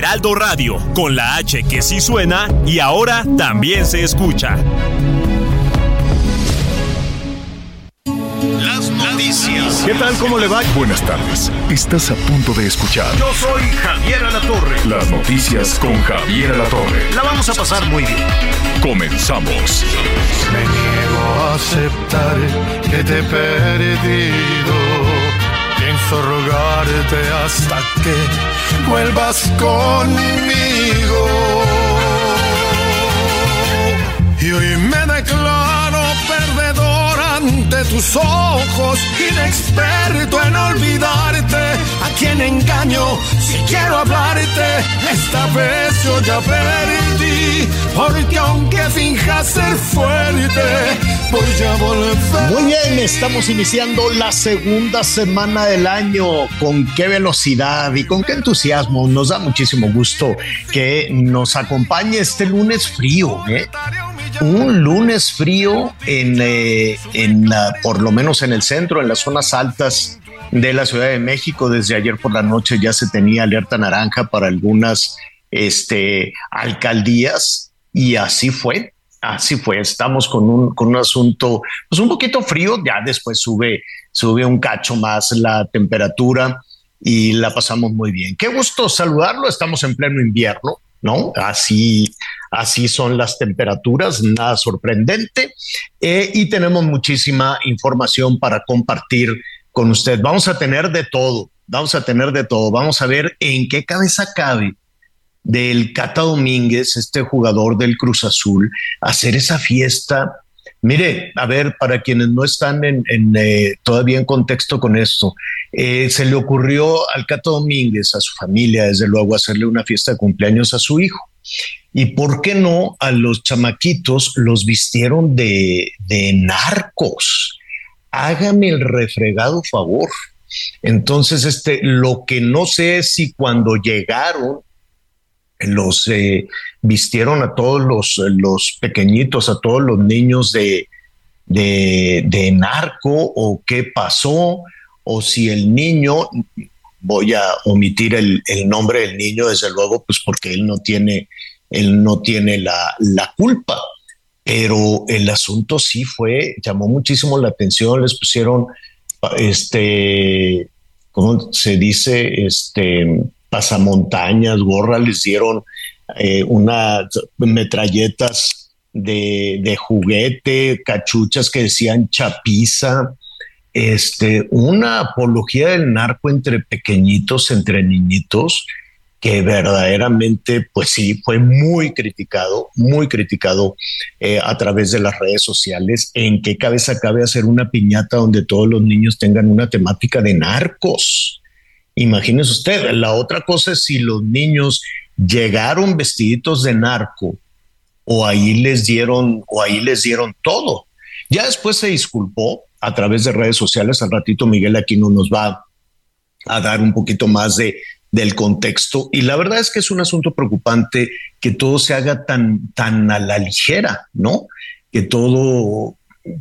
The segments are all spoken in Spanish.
Heraldo Radio, con la H que sí suena y ahora también se escucha. Las noticias. ¿Qué tal? ¿Cómo le va? Buenas tardes. Estás a punto de escuchar Yo soy Javier Alatorre. las noticias con Javier Alatorre. La vamos a pasar muy bien. Comenzamos. Me niego a aceptar que te he perdido. Pienso rogarte hasta que vuelvas conmigo. Y hoy me declaro perdedor ante tus ojos, inexperto en olvidarte. A quien engaño si quiero hablarte, esta vez yo ya perdí. Porque aunque finjas ser fuerte, Muy bien, estamos iniciando la segunda semana del año. Con qué velocidad y con qué entusiasmo. Nos da muchísimo gusto que nos acompañe este lunes frío. ¿eh? Un lunes frío en, eh, en por lo menos en el centro, en las zonas altas de la Ciudad de México. Desde ayer por la noche ya se tenía alerta naranja para algunas este, alcaldías y así fue. Así fue, estamos con un, con un asunto pues un poquito frío, ya después sube, sube un cacho más la temperatura y la pasamos muy bien. Qué gusto saludarlo, estamos en pleno invierno, ¿no? Así, así son las temperaturas, nada sorprendente eh, y tenemos muchísima información para compartir con usted. Vamos a tener de todo, vamos a tener de todo, vamos a ver en qué cabeza cabe del Cata Domínguez, este jugador del Cruz Azul, hacer esa fiesta. Mire, a ver, para quienes no están en, eh, todavía en contexto con esto, eh, se le ocurrió al Cata Domínguez, a su familia, desde luego, hacerle una fiesta de cumpleaños a su hijo. Y por qué no a los chamaquitos los vistieron de, de narcos. Hágame el refregado favor. Entonces, este, lo que no sé es si cuando llegaron los eh, vistieron a todos los, los pequeñitos, a todos los niños de, de, de narco o qué pasó, o si el niño, voy a omitir el, el, nombre del niño, desde luego, pues porque él no tiene, él no tiene la, la culpa. Pero el asunto sí fue, llamó muchísimo la atención, les pusieron, este, ¿cómo se dice? Este, pasamontañas, gorra, les dieron eh, unas metralletas de, de, juguete, cachuchas que decían chapiza, este, una apología del narco entre pequeñitos, entre niñitos, que verdaderamente, pues sí, fue muy criticado, muy criticado eh, a través de las redes sociales. ¿En qué cabeza cabe hacer una piñata donde todos los niños tengan una temática de narcos? Imagínese usted, la otra cosa es si los niños llegaron vestiditos de narco o ahí les dieron o ahí les dieron todo. Ya después se disculpó a través de redes sociales. Al ratito Miguel Aquino nos va a dar un poquito más de del contexto y la verdad es que es un asunto preocupante que todo se haga tan tan a la ligera, ¿no? Que todo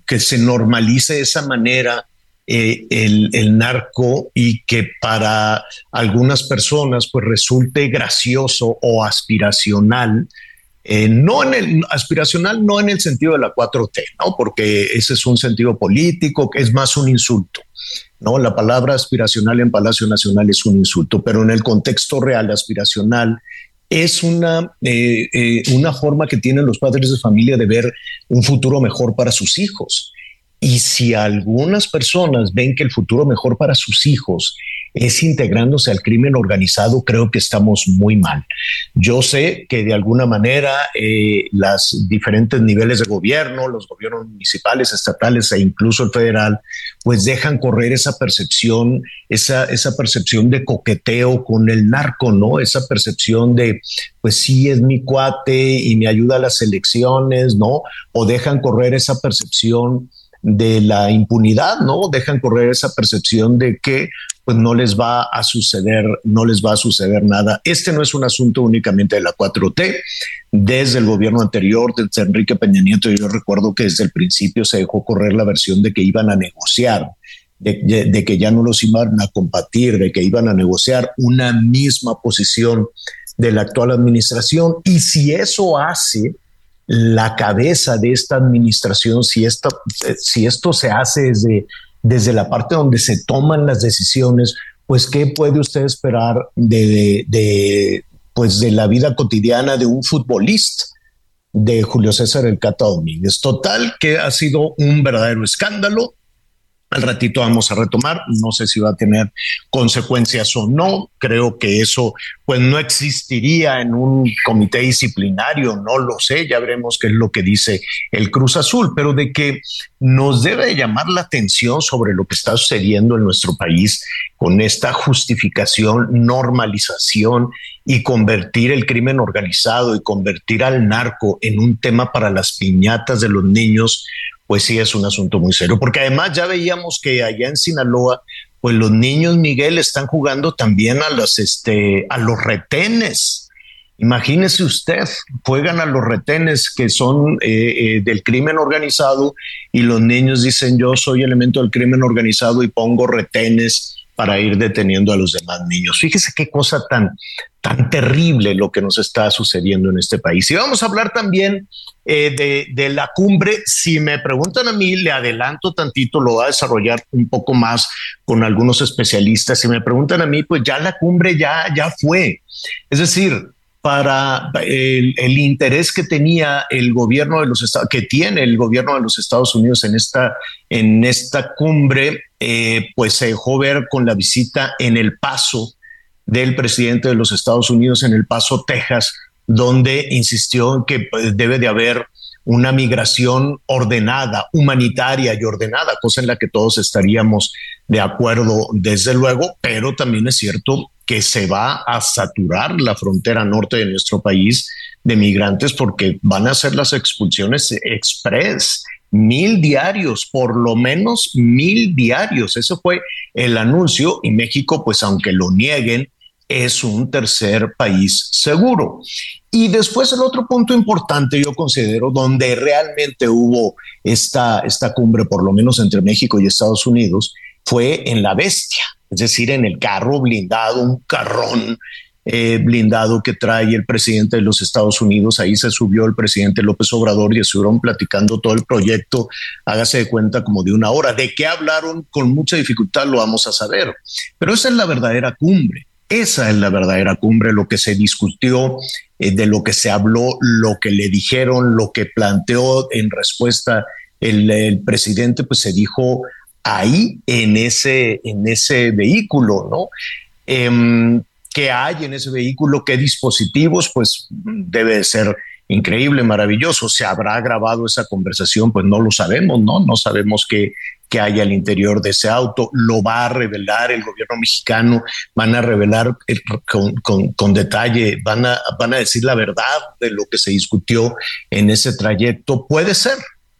que se normalice de esa manera eh, el, narco y que para algunas personas pues resulte gracioso o aspiracional, eh, no en el aspiracional, no en el sentido de la 4T, ¿no? Porque ese es un sentido político, que es más un insulto. ¿no? La palabra aspiracional en Palacio Nacional es un insulto, pero en el contexto real aspiracional es una, eh, una forma que tienen los padres de familia de ver un futuro mejor para sus hijos. Y si algunas personas ven que el futuro mejor para sus hijos es integrándose al crimen organizado, creo que estamos muy mal. Yo sé que de alguna manera eh, los diferentes niveles de gobierno, los gobiernos municipales, estatales e incluso el federal, pues dejan correr esa percepción, esa, esa percepción de coqueteo con el narco, ¿no? Esa percepción de, pues sí, es mi cuate y me ayuda a las elecciones, ¿no? O dejan correr esa percepción de la impunidad, ¿no? Dejan correr esa percepción de que pues no les va a suceder, no les va a suceder nada. Este no es un asunto únicamente de la 4T. Desde el gobierno anterior, desde Enrique Peña Nieto, yo recuerdo que desde el principio se dejó correr la versión de que iban a negociar, de, que ya no los iban a compartir, de que iban a negociar una misma posición de la actual administración. Y si eso hace la cabeza de esta administración, si, esta, si esto se hace desde desde la parte donde se toman las decisiones, pues qué puede usted esperar de, pues de la vida cotidiana de un futbolista de Julio César El Cata Domínguez. Total, que ha sido un verdadero escándalo. Al ratito vamos a retomar, no sé si va a tener consecuencias o no, creo que eso pues no existiría en un comité disciplinario, no lo sé, ya veremos qué es lo que dice el Cruz Azul, pero de que nos debe llamar la atención sobre lo que está sucediendo en nuestro país con esta justificación, normalización y convertir el crimen organizado y convertir al narco en un tema para las piñatas de los niños, pues sí es un asunto muy serio, porque además ya veíamos que allá en Sinaloa, pues los niños Miguel están jugando también a los este a los retenes. Imagínese usted, juegan a los retenes que son eh, eh, del crimen organizado y los niños dicen yo soy elemento del crimen organizado y pongo retenes para ir deteniendo a los demás niños. Fíjese qué cosa tan, tan terrible lo que nos está sucediendo en este país. Y vamos a hablar también eh, de, de, la cumbre. Si me preguntan a mí, le adelanto tantito, lo va a desarrollar un poco más con algunos especialistas. Si me preguntan a mí, pues ya la cumbre ya, ya fue. Es decir, para el, interés que tenía el gobierno de los Estados, que tiene el gobierno de los Estados Unidos en esta, en esta cumbre, eh, pues se dejó ver con la visita en El Paso del presidente de los Estados Unidos en El Paso, Texas, donde insistió que pues, debe de haber una migración ordenada, humanitaria y ordenada, cosa en la que todos estaríamos de acuerdo, desde luego, pero también es cierto que se va a saturar la frontera norte de nuestro país de migrantes porque van a ser las expulsiones express, mil diarios, por lo menos mil diarios. Eso fue el anuncio y México, pues aunque lo nieguen, es un tercer país seguro. Y después el otro punto importante, yo considero, donde realmente hubo esta, esta cumbre, por lo menos entre México y Estados Unidos, fue en la bestia es decir, en el carro blindado, un carrón eh, blindado que trae el presidente de los Estados Unidos. Ahí se subió el presidente López Obrador y estuvieron platicando todo el proyecto. Hágase de cuenta como de una hora. ¿De qué hablaron? Con mucha dificultad lo vamos a saber. Pero esa es la verdadera cumbre. Esa es la verdadera cumbre, lo que se discutió, eh, de lo que se habló, lo que le dijeron, lo que planteó en respuesta el, el presidente, pues se dijo ahí en ese, en ese vehículo, ¿no? Em, ¿Qué hay en ese vehículo? ¿Qué dispositivos? Pues debe ser increíble, maravilloso. ¿Se habrá grabado esa conversación? Pues no lo sabemos, ¿no? No sabemos qué, qué hay al interior de ese auto. Lo va a revelar el gobierno mexicano, van a revelar con, con, con, detalle, van a, van a decir la verdad de lo que se discutió en ese trayecto. Puede ser,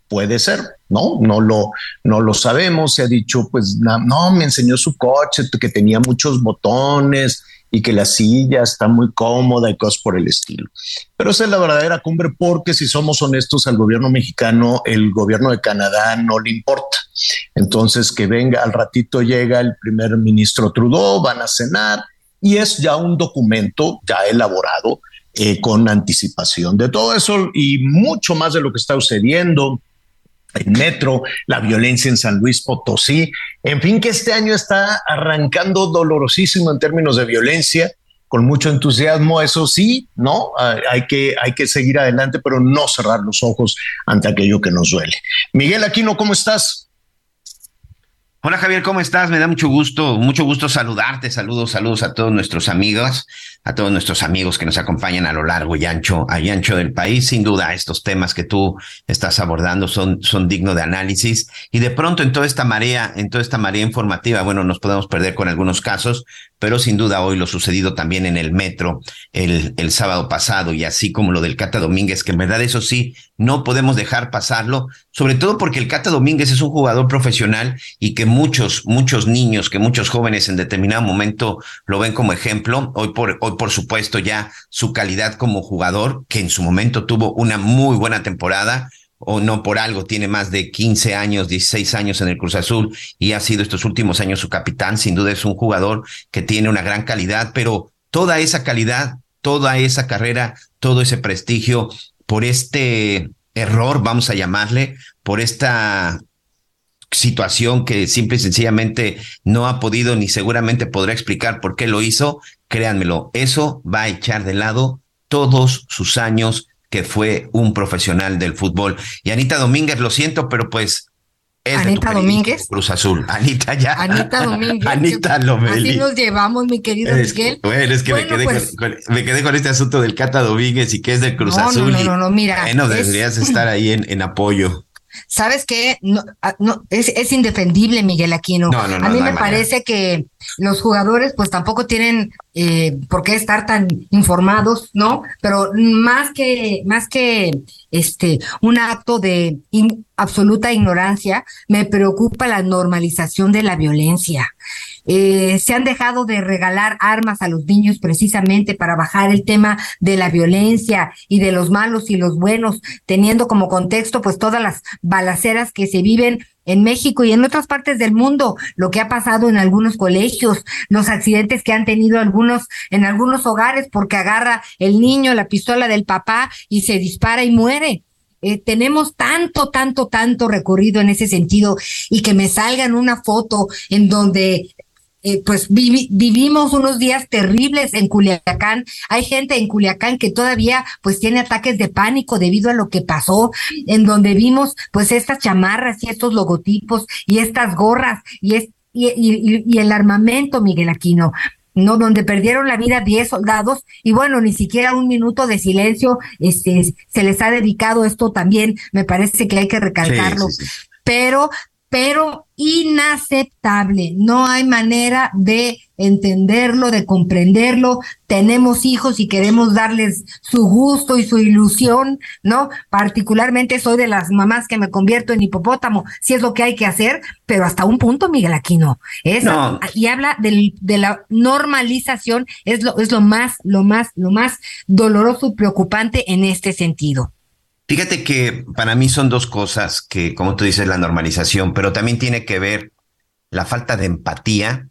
puede ser, ¿no? No lo, no lo sabemos. Se ha dicho, pues, no, me enseñó su coche que tenía muchos botones y que la silla está muy cómoda y cosas por el estilo. Pero esa es la verdadera cumbre porque si somos honestos al gobierno mexicano, el gobierno de Canadá no le importa. Entonces que venga, al ratito llega el primer ministro Trudeau, van a cenar y es ya un documento ya elaborado eh, con anticipación de todo eso y mucho más de lo que está sucediendo el metro, la violencia en San Luis Potosí, en fin, que este año está arrancando dolorosísimo en términos de violencia, con mucho entusiasmo, eso sí, ¿no? Ah, hay que, hay que seguir adelante, pero no cerrar los ojos ante aquello que nos duele. Miguel Aquino, ¿cómo estás? Hola Javier, ¿cómo estás? Me da mucho gusto, mucho gusto saludarte. Saludos, saludos a todos nuestros amigos, a todos nuestros amigos que nos acompañan a lo largo y ancho, y ancho del país. Sin duda, estos temas que tú estás abordando son, son dignos de análisis. Y de pronto en toda esta marea, en toda esta marea informativa, bueno, nos podemos perder con algunos casos, pero sin duda hoy lo sucedido también en el metro el, el sábado pasado y así como lo del Cata Domínguez, que en verdad eso sí, no podemos dejar pasarlo, sobre todo porque el Cata Domínguez es un jugador profesional y que muchos, muchos niños, que muchos jóvenes en determinado momento lo ven como ejemplo. Hoy por, hoy por supuesto ya su calidad como jugador, que en su momento tuvo una muy buena temporada, o no por algo, tiene más de 15 años, 16 años en el Cruz Azul y ha sido estos últimos años su capitán. Sin duda es un jugador que tiene una gran calidad, pero toda esa calidad, toda esa carrera, todo ese prestigio, por este error, vamos a llamarle, por esta situación que simple y sencillamente no ha podido ni seguramente podrá explicar por qué lo hizo, créanmelo, eso va a echar de lado todos sus años que fue un profesional del fútbol. Y Anita Domínguez, lo siento, pero pues es Anita Domínguez. Cruz Azul. Anita ya. Anita Domínguez. Anita Lomelí. Así nos llevamos, mi querido es, Miguel. Bueno, es que me, quedé pues, con, con, me quedé con este asunto del Cata Domínguez y que es del Cruz no, Azul. No, no, no, no, mira. Bueno, es- deberías estar ahí en, en apoyo. ¿Sabes qué? No, ah, no, es, es indefendible, Miguel Aquino. No, a mí me manera. parece que los jugadores pues tampoco tienen eh, por qué estar tan informados, ¿no? Pero más que, más que este, un acto de absoluta ignorancia, me preocupa la normalización de la violencia. Eh, se han dejado de regalar armas a los niños precisamente para bajar el tema de la violencia y de los malos y los buenos, teniendo como contexto pues todas las balaceras que se viven en México y en otras partes del mundo, lo que ha pasado en algunos colegios, los accidentes que han tenido algunos en algunos hogares porque agarra el niño la pistola del papá y se dispara y muere. Eh, tenemos tanto, tanto, tanto recorrido en ese sentido y que me salgan una foto en donde eh, pues vivi- vivimos unos días terribles en Culiacán. Hay gente en Culiacán que todavía pues tiene ataques de pánico debido a lo que pasó, en donde vimos pues estas chamarras y estos logotipos y estas gorras y, es, y, y- y el armamento, Miguel Aquino. No, donde perdieron la vida 10 soldados y bueno, ni siquiera un minuto de silencio este, se les ha dedicado esto también, me parece que hay que recalcarlo Sí, sí, sí. pero, pero inaceptable. No hay manera de entenderlo, de comprenderlo. Tenemos hijos y queremos darles su gusto y su ilusión, ¿no? Particularmente soy de las mamás que me convierto en hipopótamo, si es lo que hay que hacer, pero hasta un punto, Miguel Aquino. Es, No. Y habla del, de la normalización, es lo, es lo más, lo más, lo más doloroso y preocupante en este sentido. Fíjate que para mí son dos cosas que, como tú dices, la normalización, pero también tiene que ver la falta de empatía.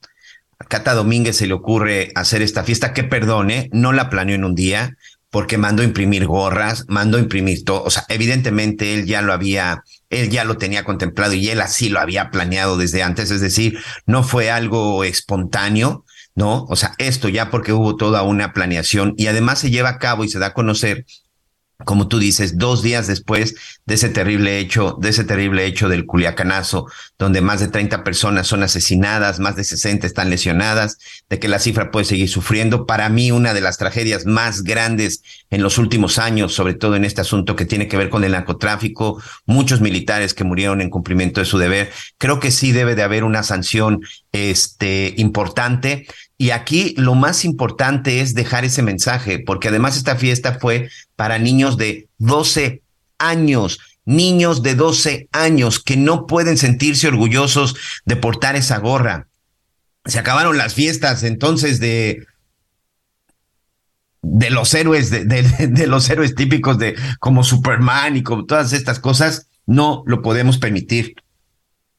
A Cata Domínguez se le ocurre hacer esta fiesta que perdone, no la planeó en un día, porque mandó imprimir gorras, mandó imprimir todo. O sea, evidentemente él ya lo había, él ya lo tenía contemplado y él así lo había planeado desde antes. Es decir, no fue algo espontáneo, ¿no? O sea, esto ya porque hubo toda una planeación y además se lleva a cabo y se da a conocer como tú dices, dos días después de ese terrible hecho, de ese terrible hecho del Culiacanazo, donde más de 30 personas son asesinadas, más de 60 están lesionadas, de que la cifra puede seguir sufriendo. Para mí, una de las tragedias más grandes en los últimos años, sobre todo en este asunto que tiene que ver con el narcotráfico, muchos militares que murieron en cumplimiento de su deber. Creo que sí debe de haber una sanción, este, importante. Y aquí lo más importante es dejar ese mensaje, porque además esta fiesta fue para niños de 12 años, niños de 12 años que no pueden sentirse orgullosos de portar esa gorra. Se acabaron las fiestas entonces de de los héroes de, de, de los héroes típicos de como Superman y como todas estas cosas, no lo podemos permitir.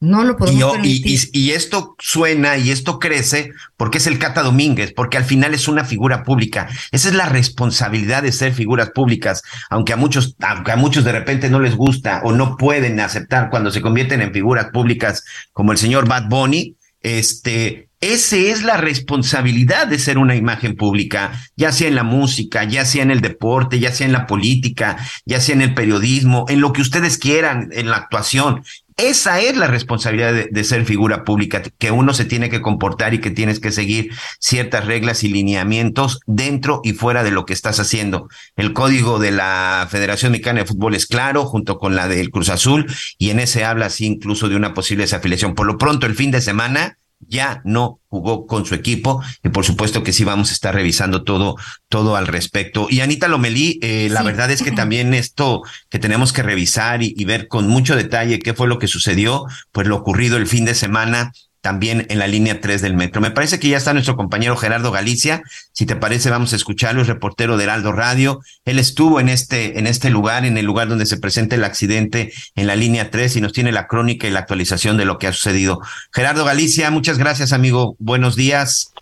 No lo podemos Y, y- y- y esto suena y esto crece porque es el Cata Domínguez, porque al final es una figura pública. Esa es la responsabilidad de ser figuras públicas, aunque a muchos, aunque a muchos de repente no les gusta o no pueden aceptar cuando se convierten en figuras públicas como el señor Bad Bunny, este, ese es la responsabilidad de ser una imagen pública, ya sea en la música, ya sea en el deporte, ya sea en la política, ya sea en el periodismo, en lo que ustedes quieran, en la actuación. Esa es la responsabilidad de, ser figura pública, que uno se tiene que comportar y que tienes que seguir ciertas reglas y lineamientos dentro y fuera de lo que estás haciendo. El código de la Federación Mexicana de Fútbol es claro, junto con la del Cruz Azul, y en ese habla así incluso de una posible desafiliación. Por lo pronto, el fin de semana ya no jugó con su equipo y por supuesto que sí vamos a estar revisando todo todo al respecto. Y Anita Lomelí eh, la verdad es que también esto que tenemos que revisar y, y, ver con mucho detalle qué fue lo que sucedió pues lo ocurrido el fin de semana también en la línea 3 del metro. Me parece que ya está nuestro compañero Gerardo Galicia. Si te parece, vamos a escucharlo, es reportero de Heraldo Radio. Él estuvo en este, en este lugar, en el lugar donde se presenta el accidente en la línea 3 y nos tiene la crónica y la actualización de lo que ha sucedido. Gerardo Galicia, muchas gracias, amigo. Buenos días.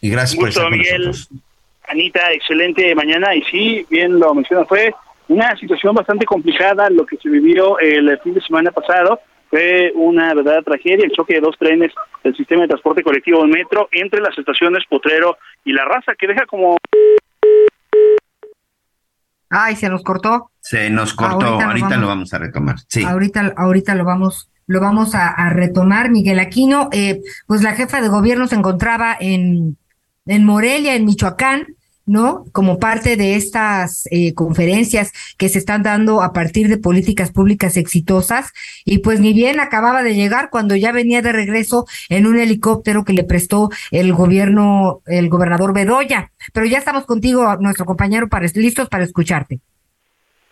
Y gracias por estar con Miguel. nosotros. Anita, excelente mañana. Y sí, bien lo menciona, fue una situación bastante complicada lo que se vivió el fin de semana pasado fue una verdadera tragedia el choque de dos trenes del sistema de transporte colectivo del metro entre las estaciones Potrero y La Raza, que deja como... Ay, se nos cortó. Se nos cortó, ahorita, ahorita lo, vamos, lo, vamos, a retomar. Sí. Ahorita, ahorita lo vamos, lo vamos a, a retomar, Miguel Aquino. Eh, pues la jefa de gobierno se encontraba en, en Morelia, en Michoacán, ¿no? Como parte de estas eh, conferencias que se están dando a partir de políticas públicas exitosas. Y pues ni bien acababa de llegar cuando ya venía de regreso en un helicóptero que le prestó el gobierno, el gobernador Bedoya. Pero ya estamos contigo, nuestro compañero, para, listos para escucharte.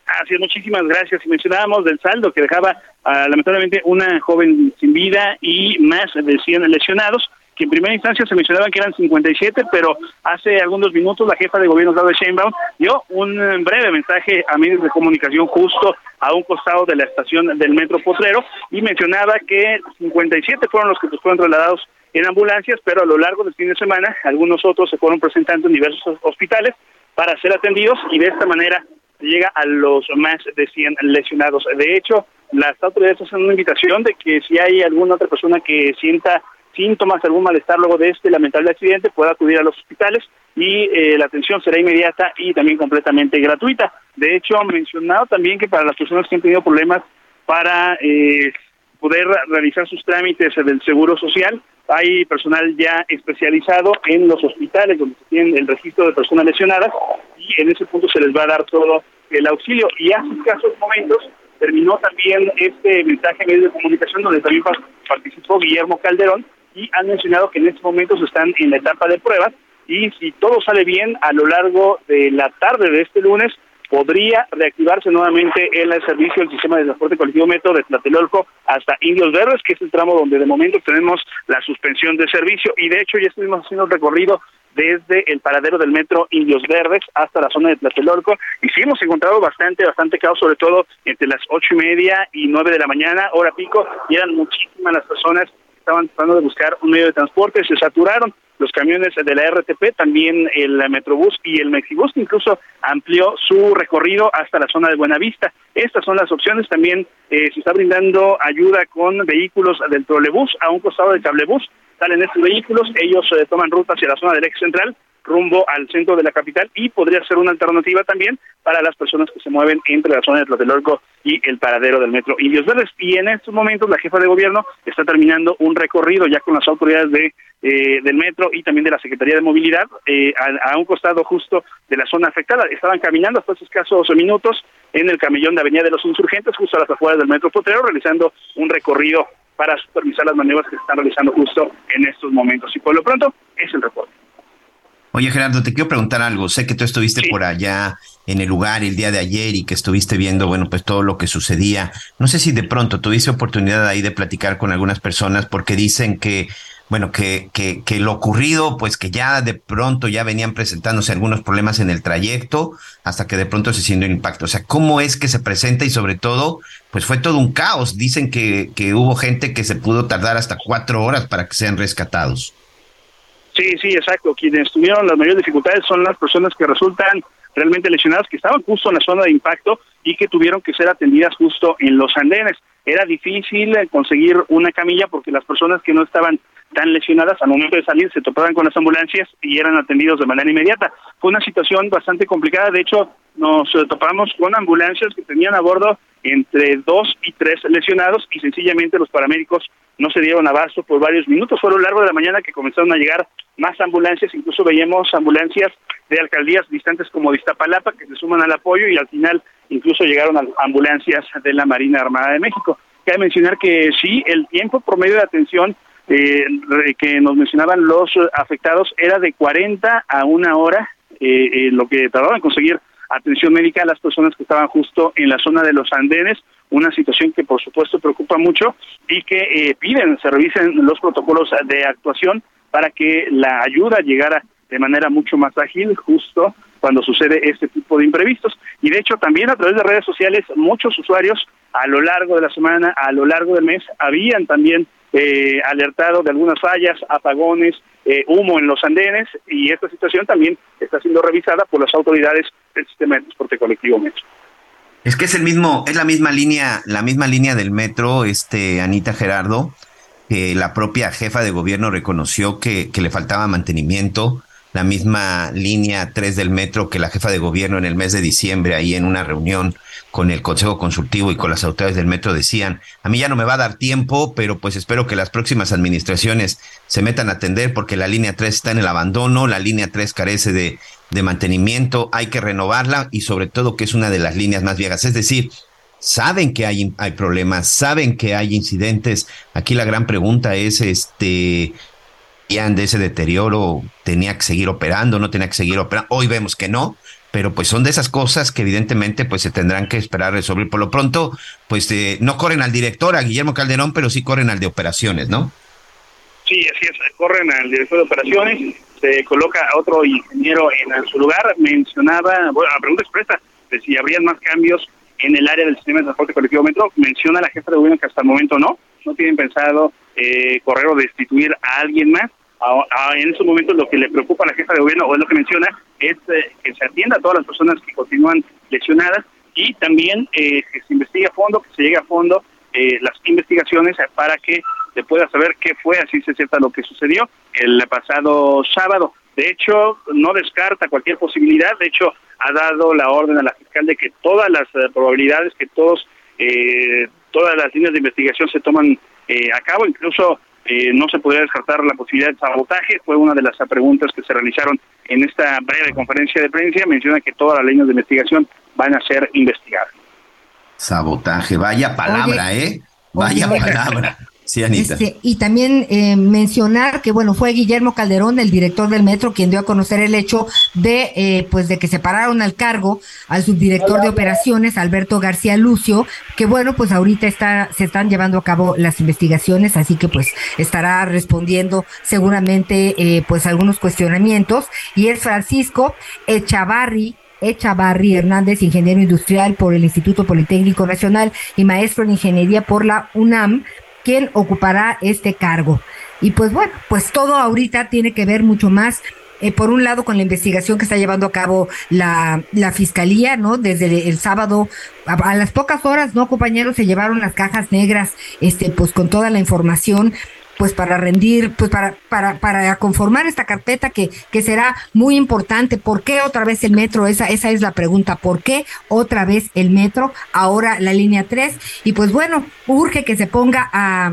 Así es, muchísimas gracias. Y mencionábamos del saldo que dejaba uh, lamentablemente una joven sin vida y más de 100 lesionados que en primera instancia se mencionaban que eran 57, pero hace algunos minutos la jefa de gobierno, Claudia Sheinbaum, dio un breve mensaje a medios de comunicación justo a un costado de la estación del Metro Potrero y mencionaba que 57 fueron los que pues, fueron trasladados en ambulancias, pero a lo largo del fin de semana algunos otros se fueron presentando en diversos hospitales para ser atendidos y de esta manera llega a los más de 100 lesionados. De hecho, las autoridades hacen una invitación de que si hay alguna otra persona que sienta síntomas, algún malestar luego de este lamentable accidente, pueda acudir a los hospitales y eh, la atención será inmediata y también completamente gratuita. De hecho, han mencionado también que para las personas que han tenido problemas para eh, poder realizar sus trámites del Seguro Social, hay personal ya especializado en los hospitales donde se tiene el registro de personas lesionadas y en ese punto se les va a dar todo el auxilio. Y hace escasos momentos terminó también este mensaje en medios de comunicación donde también participó Guillermo Calderón y han mencionado que en estos momentos están en la etapa de pruebas y si todo sale bien a lo largo de la tarde de este lunes podría reactivarse nuevamente el servicio del sistema de transporte colectivo metro de Tlatelolco hasta Indios Verdes, que es el tramo donde de momento tenemos la suspensión de servicio. Y de hecho ya estuvimos haciendo el recorrido desde el paradero del metro Indios Verdes hasta la zona de Tlatelolco y sí hemos encontrado bastante, bastante caos, sobre todo entre las ocho y media y nueve de la mañana, hora pico, y eran muchísimas las personas estaban tratando de buscar un medio de transporte, se saturaron los camiones de la RTP, también el Metrobús y el Mexibús, que incluso amplió su recorrido hasta la zona de Buenavista. Estas son las opciones. También eh, se está brindando ayuda con vehículos del trolebús a un costado del cablebús. Salen estos vehículos, ellos eh, toman ruta hacia la zona del eje central rumbo al centro de la capital y podría ser una alternativa también para las personas que se mueven entre la zona de Tlatelolco y el paradero del metro Indios Verdes. Y en estos momentos la jefa de gobierno está terminando un recorrido ya con las autoridades de eh, del metro y también de la Secretaría de Movilidad eh, a, un costado justo de la zona afectada. Estaban caminando hasta esos escasos minutos en el camellón de Avenida de los Insurgentes, justo a las afueras del metro Potrero, realizando un recorrido para supervisar las maniobras que se están realizando justo en estos momentos. Y por lo pronto, es el reporte. Oye, Gerardo, te quiero preguntar algo. Sé que tú estuviste sí. por allá en el lugar el día de ayer y que estuviste viendo, bueno, pues todo lo que sucedía. No sé si de pronto tuviste oportunidad ahí de platicar con algunas personas porque dicen que, bueno, que, que, que lo ocurrido, pues que ya de pronto ya venían presentándose algunos problemas en el trayecto hasta que de pronto se siente un impacto. O sea, ¿cómo es que se presenta y sobre todo, pues fue todo un caos? Dicen que, que hubo gente que se pudo tardar hasta cuatro horas para que sean rescatados. Sí, sí, exacto. Quienes tuvieron las mayores dificultades son las personas que resultan realmente lesionadas que estaban justo en la zona de impacto y que tuvieron que ser atendidas justo en los andenes. Era difícil conseguir una camilla porque las personas que no estaban tan lesionadas al momento de salir se topaban con las ambulancias y eran atendidos de manera inmediata. Fue una situación bastante complicada, de hecho nos topamos con ambulancias que tenían a bordo entre dos y tres lesionados y sencillamente los paramédicos no se dieron abasto por varios minutos. Fue a lo largo de la mañana que comenzaron a llegar más ambulancias, incluso veíamos ambulancias de alcaldías distantes como de Iztapalapa que se suman al apoyo y al final incluso llegaron ambulancias de la Marina Armada de México. Cabe mencionar que sí, el tiempo promedio de atención eh, que nos mencionaban los afectados era de 40 a una hora, eh, eh, lo que tardaban en conseguir atención médica a las personas que estaban justo en la zona de los andenes, una situación que por supuesto preocupa mucho y que eh, piden se revisen los protocolos de actuación para que la ayuda llegara de manera mucho más ágil justo cuando sucede este tipo de imprevistos. Y de hecho también a través de redes sociales muchos usuarios a lo largo de la semana, a lo largo del mes, habían también eh, alertado de algunas fallas, apagones, eh, humo en los andenes y esta situación también está siendo revisada por las autoridades del sistema de transporte colectivo metro. Es que es el mismo, es la misma línea, la misma línea del metro, este Anita Gerardo, que la propia jefa de gobierno reconoció que, que le faltaba mantenimiento, la misma línea 3 del metro que la jefa de gobierno en el mes de diciembre, ahí en una reunión con el Consejo Consultivo y con las autoridades del metro, decían, a mí ya no me va a dar tiempo, pero pues espero que las próximas administraciones se metan a atender porque la línea 3 está en el abandono, la línea 3 carece de, mantenimiento, hay que renovarla y sobre todo que es una de las líneas más viejas. Es decir, saben que hay, hay problemas, saben que hay incidentes. Aquí la gran pregunta es, este, de ese deterioro, tenía que seguir operando, no tenía que seguir operando. Hoy vemos que no, pero pues son de esas cosas que evidentemente pues se tendrán que esperar resolver. Por lo pronto, pues eh, no corren al director, a Guillermo Calderón, pero sí corren al de operaciones, ¿no? Sí, así es, corren al director de operaciones, se coloca a otro ingeniero en su lugar, mencionaba, bueno, a pregunta expresa de si habrían más cambios en el área del sistema de transporte colectivo metro, menciona la jefa de gobierno que hasta el momento no, no tienen pensado eh, correr o destituir a alguien más, en estos momentos lo que le preocupa a la jefa de gobierno, o es lo que menciona, es eh, que se atienda a todas las personas que continúan lesionadas y también eh, que se investigue a fondo, que se llegue a fondo eh, las investigaciones para que se pueda saber qué fue, así se cierta lo que sucedió el pasado sábado. De hecho, no descarta cualquier posibilidad, de hecho, ha dado la orden a la fiscal de que todas las probabilidades, que todos, todas las líneas de investigación se toman a cabo, incluso eh, no se podría descartar la posibilidad de sabotaje, fue una de las preguntas que se realizaron en esta breve conferencia de prensa, menciona que todas las líneas de investigación van a ser investigadas. Sabotaje, vaya palabra, ¿eh? Vaya palabra. Este, y también eh, mencionar que bueno fue Guillermo Calderón, el director del metro, quien dio a conocer el hecho de eh, pues de que separaron al cargo al subdirector de operaciones Alberto García Lucio, que bueno pues ahorita está se están llevando a cabo las investigaciones, así que pues estará respondiendo seguramente eh, pues algunos cuestionamientos. Y es Francisco Echavarri Echavarri Hernández, ingeniero industrial por el Instituto Politécnico Nacional y maestro en ingeniería por la UNAM, quién ocupará este cargo. Y pues bueno, pues todo ahorita tiene que ver mucho más eh, por un lado con la investigación que está llevando a cabo la, la fiscalía, ¿no? Desde el, sábado, a, las pocas horas, ¿no, compañeros? Se llevaron las cajas negras, este, pues con toda la información pues para rendir, pues para, para, para conformar esta carpeta que, que será muy importante. ¿Por qué otra vez el metro? Esa, esa es la pregunta. ¿Por qué otra vez el metro? Ahora la línea 3. Y pues bueno, urge que se ponga a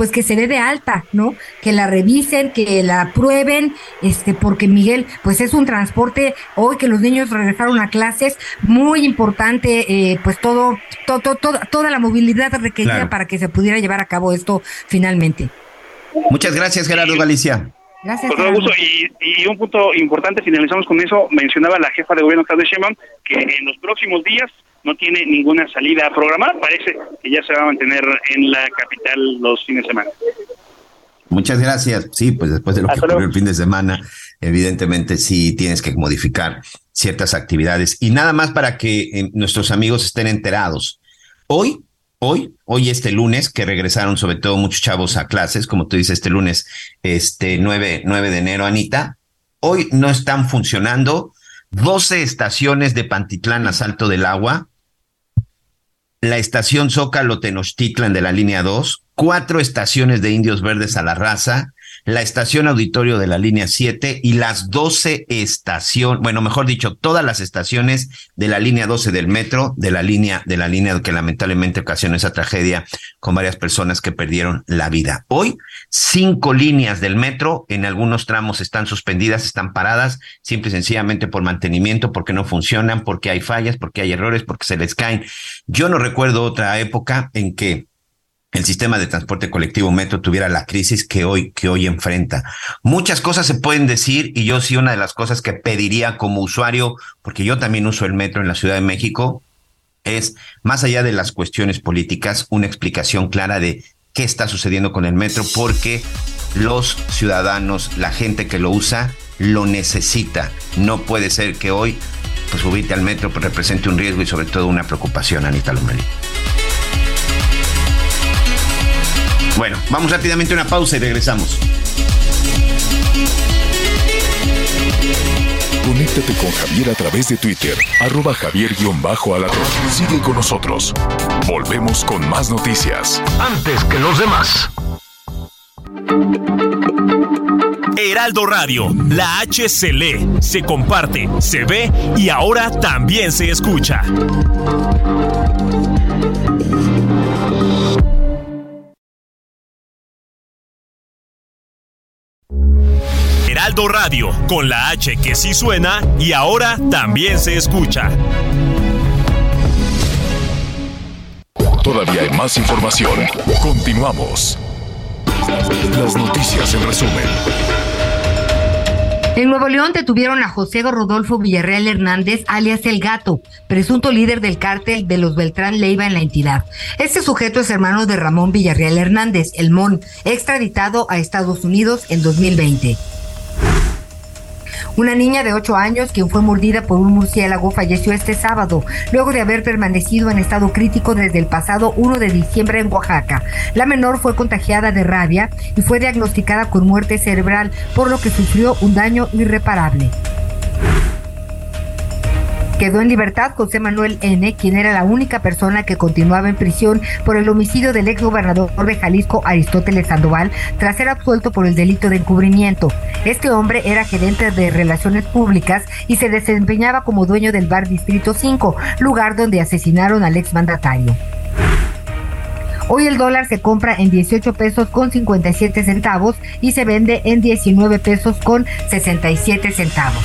pues que se dé de alta, ¿no? Que la revisen, que la prueben, este, porque Miguel, pues es un transporte, hoy que los niños regresaron a clases, muy importante, eh, pues todo, todo, toda la movilidad requerida para que se pudiera llevar a cabo esto finalmente. Muchas gracias, Gerardo Galicia. Gracias. Y, un punto importante, finalizamos con eso, mencionaba la jefa de gobierno, Claudia Sheinbaum, que en los próximos días no tiene ninguna salida programada, parece que ya se va a mantener en la capital los fines de semana. Muchas gracias. Sí, pues después de lo que ocurrió el fin de semana, evidentemente sí tienes que modificar ciertas actividades. Y nada más para que eh, nuestros amigos estén enterados. Hoy hoy, hoy este lunes, que regresaron sobre todo muchos chavos a clases, como tú dices, este lunes, este 9, 9 de enero, Anita, hoy no están funcionando. 12 estaciones de Pantitlán a Salto del Agua, la estación Zócalo Tenochtitlan de la línea 2, cuatro estaciones de Indios Verdes a la Raza, la estación auditorio de la línea 7 y las 12 estaciones, bueno, mejor dicho, todas las estaciones de la línea 12 del metro, de la línea, de la línea que lamentablemente ocasionó esa tragedia con varias personas que perdieron la vida. Hoy, cinco líneas del metro en algunos tramos están suspendidas, están paradas, simple y sencillamente por mantenimiento, porque no funcionan, porque hay fallas, porque hay errores, porque se les caen. Yo no recuerdo otra época en que el sistema de transporte colectivo metro tuviera la crisis que hoy, que hoy enfrenta. Muchas cosas se pueden decir y yo sí una de las cosas que pediría como usuario, porque yo también uso el metro en la Ciudad de México, es, más allá de las cuestiones políticas, una explicación clara de qué está sucediendo con el metro, porque los ciudadanos, la gente que lo usa, lo necesita. No puede ser que hoy, pues subirte al metro pues, represente un riesgo y sobre todo una preocupación, Anita Lomelí. Bueno, vamos rápidamente a una pausa y regresamos. Conéctate con Javier a través de Twitter, arroba javier-alatón. Sigue con nosotros. Volvemos con más noticias. Antes que los demás. Heraldo Radio, la H se lee, se comparte, se ve y ahora también se escucha. Heraldo Radio, con la H que sí suena y ahora también se escucha. Todavía hay más información. Continuamos. Las noticias en resumen. En Nuevo León detuvieron a José Rodolfo Villarreal Hernández, alias El Gato, presunto líder del cártel de los Beltrán Leiva en la entidad. Este sujeto es hermano de Ramón Villarreal Hernández, el MON, extraditado a Estados Unidos en 2020. Una niña de 8 años, quien fue mordida por un murciélago, falleció este sábado, luego de haber permanecido en estado crítico desde el pasado 1 de diciembre en Oaxaca. La menor fue contagiada de rabia y fue diagnosticada con muerte cerebral, por lo que sufrió un daño irreparable. Quedó en libertad José Manuel N., quien era la única persona que continuaba en prisión por el homicidio del ex gobernador de Jalisco, Aristóteles Sandoval, tras ser absuelto por el delito de encubrimiento. Este hombre era gerente de relaciones públicas y se desempeñaba como dueño del bar Distrito 5, lugar donde asesinaron al ex mandatario. Hoy el dólar se compra en 18 pesos con 57 centavos y se vende en 19 pesos con 67 centavos.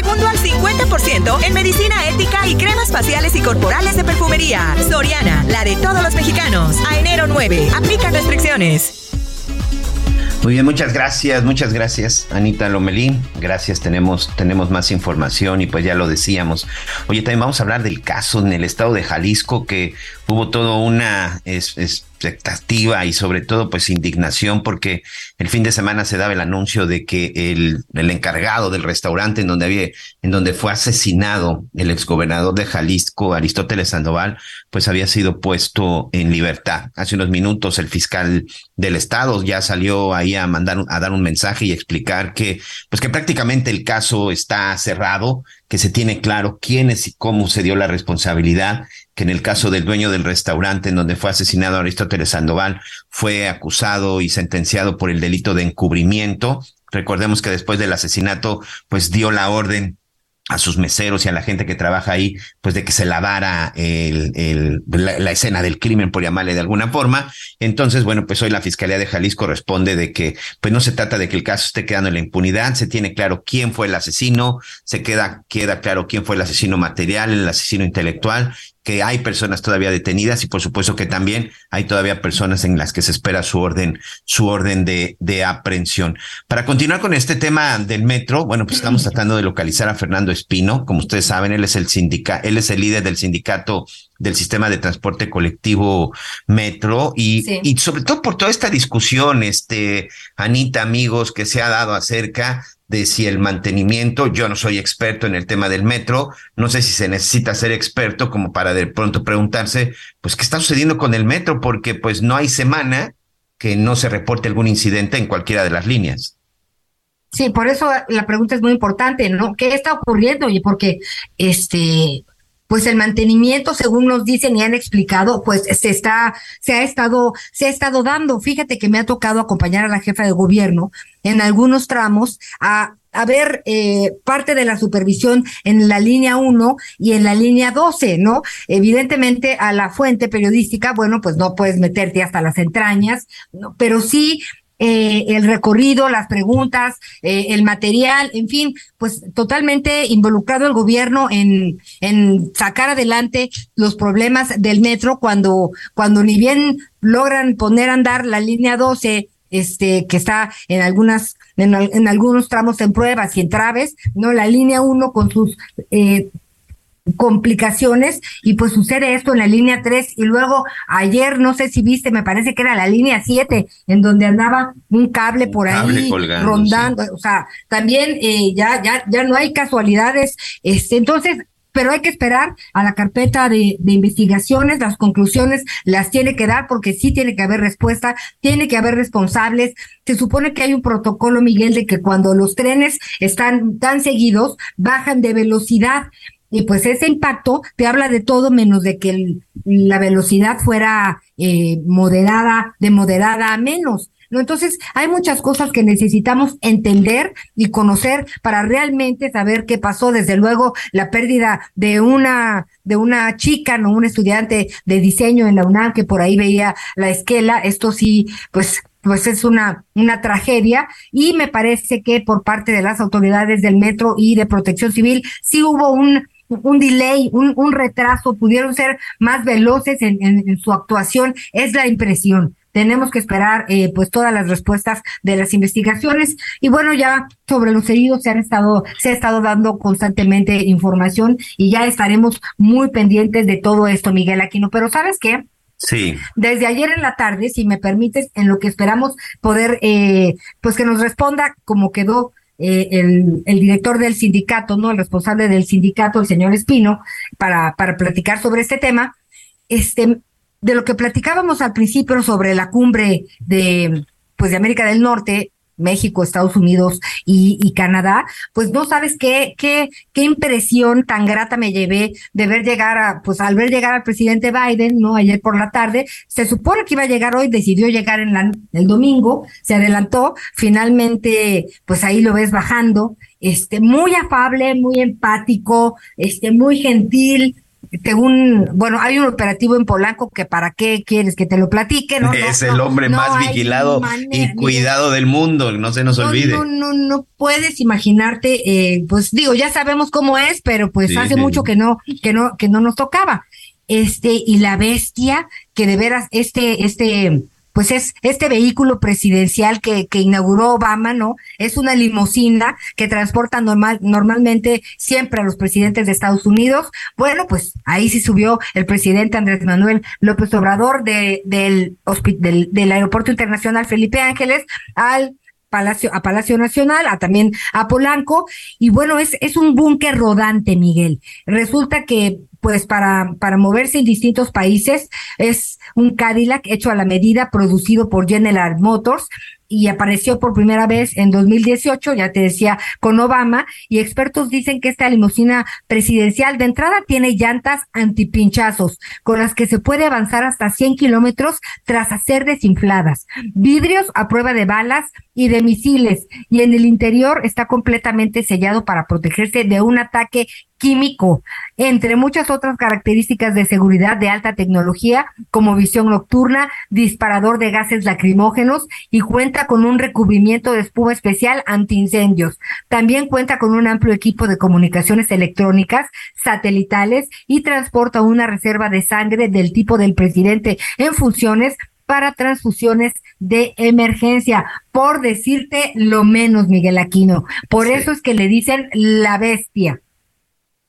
Segundo al 50% en medicina ética y cremas faciales y corporales de perfumería. Soriana, la de todos los mexicanos. A enero 9, aplica restricciones. Muy bien, muchas gracias, muchas gracias, Anita Lomelí. Gracias, tenemos, tenemos más información y pues ya lo decíamos. Oye, también vamos a hablar del caso en el estado de Jalisco que hubo toda una expectativa y sobre todo pues indignación porque el fin de semana se daba el anuncio de que el, el encargado del restaurante en donde había, en donde fue asesinado el exgobernador de Jalisco, Aristóteles Sandoval, pues había sido puesto en libertad. Hace unos minutos el fiscal del estado ya salió ahí a mandar, a dar un mensaje y explicar que, pues que prácticamente el caso está cerrado, que se tiene claro quién es y cómo se dio la responsabilidad que en el caso del dueño del restaurante en donde fue asesinado Aristóteles Sandoval, fue acusado y sentenciado por el delito de encubrimiento. Recordemos que después del asesinato, pues dio la orden a sus meseros y a la gente que trabaja ahí, pues de que se lavara el, el, la, escena del crimen, por llamarle de alguna forma. Entonces, bueno, pues hoy la Fiscalía de Jalisco responde de que, pues no se trata de que el caso esté quedando en la impunidad, se tiene claro quién fue el asesino, se queda, queda claro quién fue el asesino material, el asesino intelectual, que hay personas todavía detenidas y por supuesto que también hay todavía personas en las que se espera su orden, su orden de, de aprehensión. Para continuar con este tema del metro, bueno, pues estamos tratando de localizar a Fernando Espino. Como ustedes saben, él es el sindicato, él es el líder del sindicato del sistema de transporte colectivo metro y, y sobre todo por toda esta discusión, este, Anita, amigos, que se ha dado acerca de si el mantenimiento, yo no soy experto en el tema del metro, no sé si se necesita ser experto como para de pronto preguntarse, pues, ¿qué está sucediendo con el metro? Porque pues no hay semana que no se reporte algún incidente en cualquiera de las líneas. Sí, por eso la pregunta es muy importante, ¿no? ¿Qué está ocurriendo? Y porque este pues el mantenimiento, según nos dicen y han explicado, pues se está, se ha estado, se ha estado dando. Fíjate que me ha tocado acompañar a la jefa de gobierno en algunos tramos a, a ver eh, parte de la supervisión en la línea 1 y en la línea 12, ¿no? Evidentemente a la fuente periodística, bueno, pues no puedes meterte hasta las entrañas, ¿no? pero sí eh, el recorrido, las preguntas, eh, el material, en fin, pues totalmente involucrado el gobierno en, en sacar adelante los problemas del metro cuando, cuando ni bien logran poner a andar la línea 12 este, que está en algunas, en, en, algunos tramos en pruebas y en traves, ¿no? La línea 1 con sus eh, complicaciones y pues sucede esto en la línea 3 y luego ayer no sé si viste me parece que era la línea 7 en donde andaba un cable por ahí rondando. o sea también eh, ya ya ya no hay casualidades. Este entonces pero hay que esperar a la carpeta de, de, investigaciones, las conclusiones las tiene que dar porque sí tiene que haber respuesta, tiene que haber responsables. Se supone que hay un protocolo, Miguel, de que cuando los trenes están tan seguidos, bajan de velocidad. Y pues ese impacto te habla de todo menos de que la velocidad fuera eh, moderada, de moderada a menos. ¿no? Entonces, hay muchas cosas que necesitamos entender y conocer para realmente saber qué pasó. Desde luego, la pérdida de una, de una chica, ¿no? Un estudiante de diseño en la UNAM que por ahí veía la esquela. Esto sí, pues pues es una, una tragedia y me parece que por parte de las autoridades del metro y de protección civil sí hubo un, un delay, un, un retraso, pudieron ser más veloces en, en, en, su actuación, es la impresión. Tenemos que esperar eh, pues todas las respuestas de las investigaciones y bueno ya sobre los heridos se han estado se ha estado dando constantemente información y ya estaremos muy pendientes de todo esto Miguel Aquino pero sabes qué Sí. Desde ayer en la tarde, si me permites, en lo que esperamos poder, eh, pues que nos responda como quedó eh, el, el, director del sindicato, ¿no? El responsable del sindicato, el señor Espino, para, para platicar sobre este tema. Este, de lo que platicábamos al principio sobre la cumbre de, pues de América del Norte, México, Estados Unidos y, Canadá, pues no sabes qué, qué, qué impresión tan grata me llevé de ver llegar a, pues al ver llegar al presidente Biden, ¿no? Ayer por la tarde, se supone que iba a llegar hoy, decidió llegar en la, el domingo, se adelantó, finalmente, pues ahí lo ves bajando, este, muy afable, muy empático, este, muy gentil, según, bueno, hay un operativo en Polanco que para qué quieres que te lo platique, ¿no? Es no, el hombre no, más vigilado y cuidado del mundo, no se nos olvide. No, no, no puedes imaginarte, eh, pues digo, ya sabemos cómo es, pero pues Sí, hace sí. mucho que no, que no, que no nos tocaba. Este, y la bestia, que de veras, este, este, pues es este vehículo presidencial que, que inauguró Obama, ¿no? Es una limusina que transporta normal, normalmente siempre a los presidentes de Estados Unidos. Bueno, pues ahí sí subió el presidente Andrés Manuel López Obrador del, del Aeropuerto Internacional Felipe Ángeles al Palacio, a Palacio Nacional, a también a Polanco, y bueno, es, es un búnker rodante, Miguel. Resulta que, pues, para, para moverse en distintos países, es un Cadillac hecho a la medida, producido por General Motors, y apareció por primera vez en 2018, ya te decía, con Obama, y expertos dicen que esta limusina presidencial de entrada tiene llantas antipinchazos, con las que se puede avanzar hasta 100 kilómetros tras hacer desinfladas, vidrios a prueba de balas y de misiles, y en el interior está completamente sellado para protegerse de un ataque químico, entre muchas otras características de seguridad de alta tecnología, como visión nocturna, disparador de gases lacrimógenos y cuenta con un recubrimiento de espuma especial antiincendios. También cuenta con un amplio equipo de comunicaciones electrónicas, satelitales y transporta una reserva de sangre del tipo del presidente en funciones para transfusiones de emergencia, por decirte lo menos, Miguel Aquino. Por Sí. eso es que le dicen la bestia.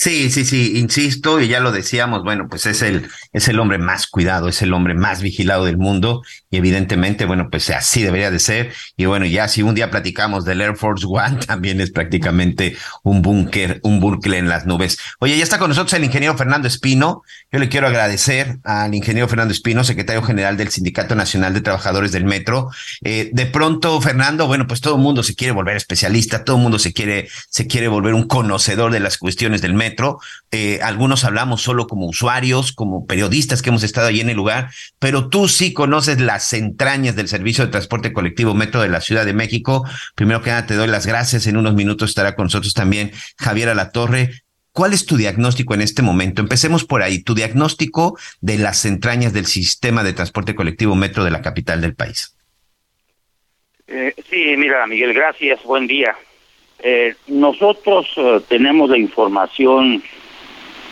Sí, sí, sí, insisto, y ya lo decíamos, bueno, pues es el, es el hombre más cuidado, es el hombre más vigilado del mundo, y evidentemente, bueno, pues así debería de ser. Y bueno, ya si un día platicamos del Air Force One, también es prácticamente un búnker, un búnker en las nubes. Oye, ya está con nosotros el ingeniero Fernando Espino. Yo le quiero agradecer al ingeniero Fernando Espino, secretario general del Sindicato Nacional de Trabajadores del Metro. Eh, de pronto, Fernando, bueno, pues todo el mundo se quiere volver especialista, todo el mundo se quiere, se quiere volver un conocedor de las cuestiones del metro eh, algunos hablamos solo como usuarios, como periodistas que hemos estado ahí en el lugar, pero tú sí conoces las entrañas del servicio de transporte colectivo Metro de la Ciudad de México. Primero que nada, te doy las gracias. En unos minutos estará con nosotros también Javier Alatorre. ¿Cuál es tu diagnóstico en este momento? Empecemos por ahí, tu diagnóstico de las entrañas del sistema de transporte colectivo Metro de la capital del país. Eh, sí, mira, Miguel, gracias, buen día. Eh, nosotros eh, tenemos la información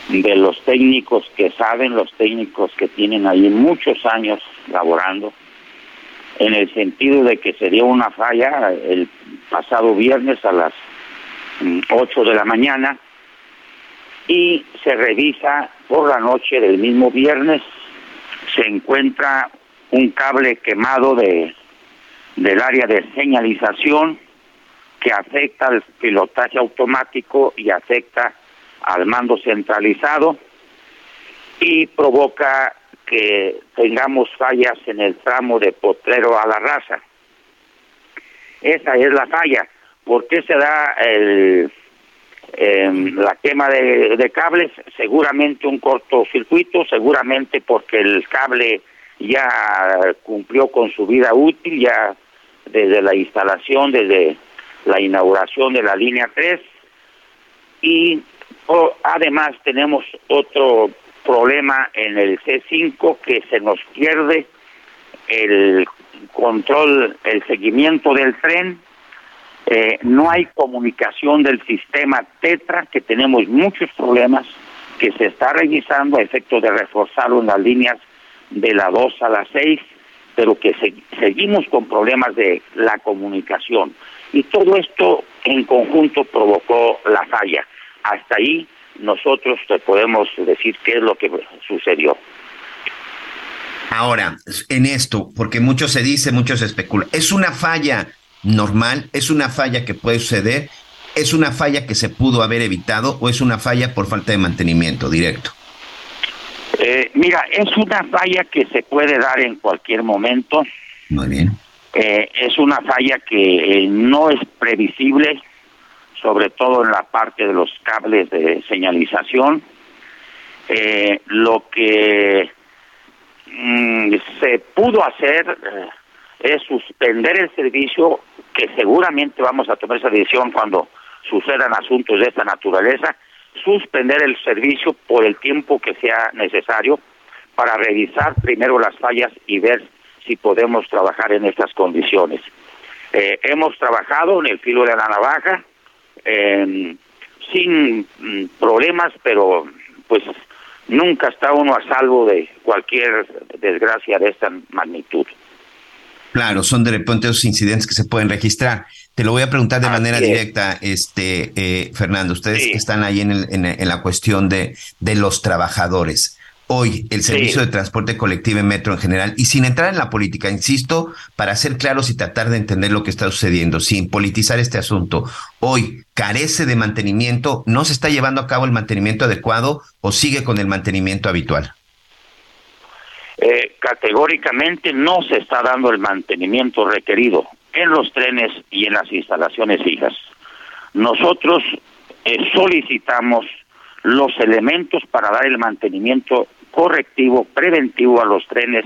de los técnicos que saben, los técnicos que tienen ahí muchos años laborando, en el sentido de que sería una falla el pasado viernes a las 8 mm, de la mañana y se revisa por la noche del mismo viernes, se encuentra un cable quemado de del área de señalización que afecta al pilotaje automático y afecta al mando centralizado y provoca que tengamos fallas en el tramo de Potrero a la raza. Esa es la falla. ¿Por qué se da el, em, la quema de, cables? Seguramente un cortocircuito, seguramente porque el cable ya cumplió con su vida útil, ya desde la instalación, desde la inauguración de la línea 3 y además tenemos otro problema en el C5 que se nos pierde el control, el seguimiento del tren, eh, no hay comunicación del sistema Tetra, que tenemos muchos problemas, que se está revisando a efecto de reforzarlo en las líneas de la 2 a la 6, pero que seguimos con problemas de la comunicación. Y todo esto en conjunto provocó la falla. Hasta ahí nosotros te podemos decir qué es lo que sucedió. Ahora, en esto, porque mucho se dice, mucho se especula, ¿es una falla normal? ¿Es una falla que puede suceder? ¿Es una falla que se pudo haber evitado o es una falla por falta de mantenimiento directo? Eh, mira, es una falla que se puede dar en cualquier momento. Muy bien. Eh, es una falla que eh, no es previsible, sobre todo en la parte de los cables de señalización. Eh, lo que mm, se pudo hacer es suspender el servicio, que seguramente vamos a tomar esa decisión cuando sucedan asuntos de esta naturaleza, suspender el servicio por el tiempo que sea necesario para revisar primero las fallas y ver si podemos trabajar en estas condiciones. Eh, hemos trabajado en el filo de la navaja sin mm, problemas, pero pues nunca está uno a salvo de cualquier desgracia de esta magnitud. Claro, son de repente esos incidentes que se pueden registrar. Te lo voy a preguntar de manera directa, este eh, Fernando. Ustedes que están ahí en, el, en, la cuestión de, de los trabajadores hoy el servicio de transporte colectivo en metro en general y sin entrar en la política, insisto, para ser claros y tratar de entender lo que está sucediendo, sin politizar este asunto, hoy carece de mantenimiento, no se está llevando a cabo el mantenimiento adecuado o sigue con el mantenimiento habitual. Eh, categóricamente no se está dando el mantenimiento requerido en los trenes y en las instalaciones fijas. Nosotros eh, solicitamos los elementos para dar el mantenimiento correctivo, preventivo a los trenes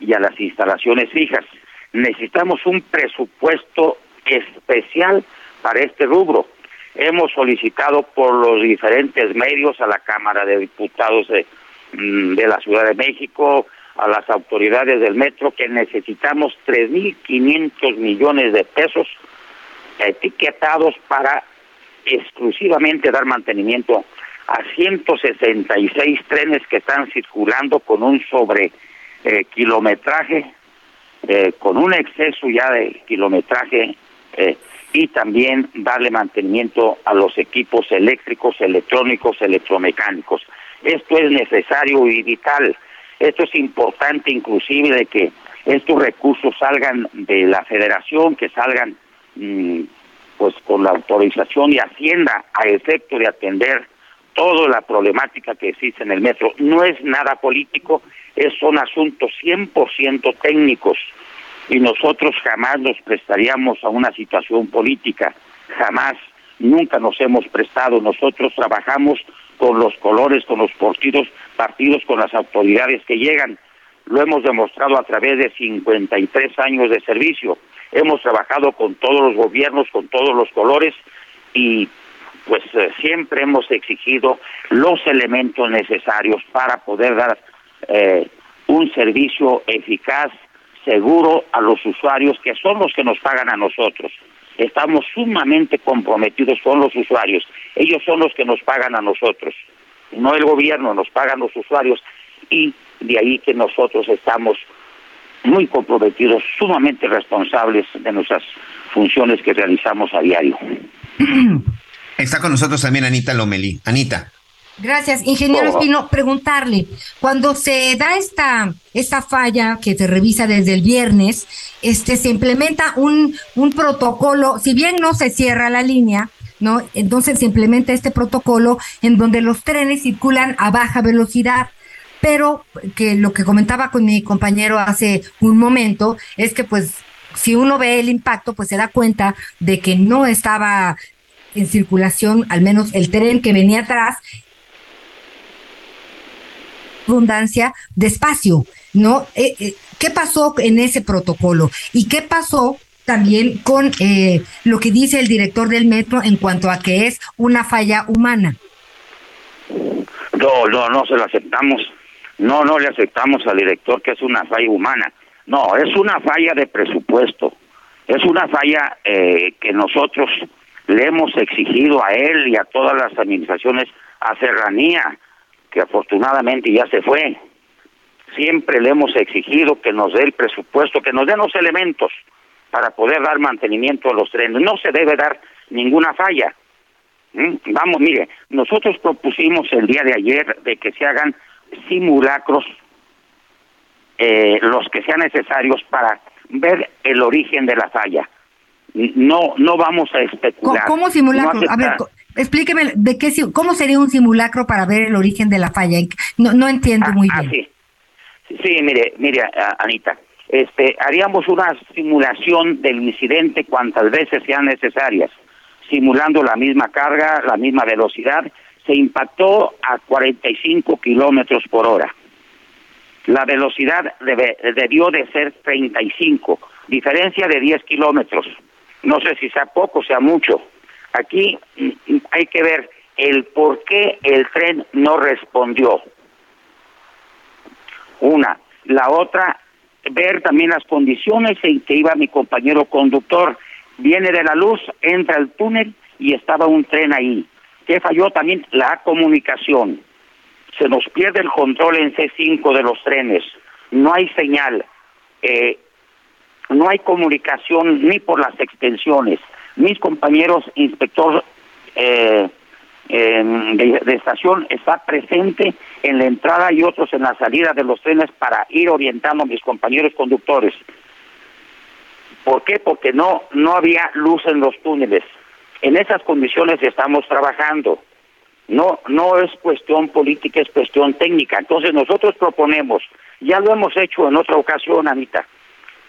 y a las instalaciones fijas. Necesitamos un presupuesto especial para este rubro. Hemos solicitado por los diferentes medios a la Cámara de Diputados de, mm, la Ciudad de México, a las autoridades del metro, que necesitamos 3.500 millones de pesos etiquetados para exclusivamente dar mantenimiento a 166 trenes que están circulando con un sobre eh, kilometraje, eh, con un exceso ya de kilometraje eh, y también darle mantenimiento a los equipos eléctricos, electrónicos, electromecánicos. Esto es necesario y vital. Esto es importante inclusive de que estos recursos salgan de la federación, que salgan mm, pues con la autorización y hacienda a efecto de atender toda la problemática que existe en el metro. No es nada político, son asuntos 100% técnicos y nosotros jamás nos prestaríamos a una situación política, jamás, nunca nos hemos prestado, nosotros trabajamos con los colores, con los partidos, partidos, con las autoridades que llegan. Lo hemos demostrado a través de 53 años de servicio. Hemos trabajado con todos los gobiernos, con todos los colores y pues eh, siempre hemos exigido los elementos necesarios para poder dar eh, un servicio eficaz, seguro a los usuarios que son los que nos pagan a nosotros. Estamos sumamente comprometidos con los usuarios. Ellos son los que nos pagan a nosotros. No el gobierno, nos pagan los usuarios y de ahí que nosotros estamos muy comprometidos, sumamente responsables de nuestras funciones que realizamos a diario. Está con nosotros también Anita Lomelí. Anita. Gracias, ingeniero Espino. Preguntarle, cuando se da esta, esta falla que se revisa desde el viernes, este, se implementa un, un protocolo, si bien no se cierra la línea, ¿no? Entonces se implementa este protocolo en donde los trenes circulan a baja velocidad. Pero que lo que comentaba con mi compañero hace un momento es que pues si uno ve el impacto, pues se da cuenta de que no estaba en circulación, al menos el tren que venía atrás, abundancia de espacio, ¿no? Eh, eh, ¿Qué pasó en ese protocolo? ¿Y qué pasó también con eh, lo que dice el director del metro en cuanto a que es una falla humana? No, no, no se lo aceptamos. No, no le aceptamos al director que es una falla humana. No, es una falla de presupuesto. Es una falla que nosotros le hemos exigido a él y a todas las administraciones a Serranía, que afortunadamente ya se fue. Siempre le hemos exigido que nos dé el presupuesto, que nos dé los elementos para poder dar mantenimiento a los trenes. No se debe dar ninguna falla. ¿Mm? Vamos, mire, nosotros propusimos el día de ayer de que se hagan simulacros, eh, los que sean necesarios para ver el origen de la falla. No, no vamos a especular. ¿Cómo, simulacro? a ver, Explíqueme de qué cómo sería un simulacro para ver el origen de la falla. No, no entiendo muy ah, bien. sí. sí, mire, mire, Anita, este, haríamos una simulación del incidente cuantas veces sean necesarias, simulando la misma carga, la misma velocidad. Se impactó a 45 kilómetros por hora. La velocidad debió de ser 35, diferencia de 10 kilómetros. No sé si sea poco, sea mucho. Aquí hay que ver el por qué el tren no respondió. Una. La otra, ver también las condiciones en que iba mi compañero conductor. Viene de la luz, entra al túnel y estaba un tren ahí. ¿Qué falló? También la comunicación. Se nos pierde el control en C5 de los trenes. No hay señal. Eh, no hay comunicación ni por las extensiones mis compañeros inspector eh, de, estación está presente en la entrada y otros en la salida de los trenes para ir orientando a mis compañeros conductores. ¿Por qué? Porque no, no había luz en los túneles. En esas condiciones estamos trabajando. No, no es cuestión política, es cuestión técnica. Entonces nosotros proponemos, ya lo hemos hecho en otra ocasión, Anita,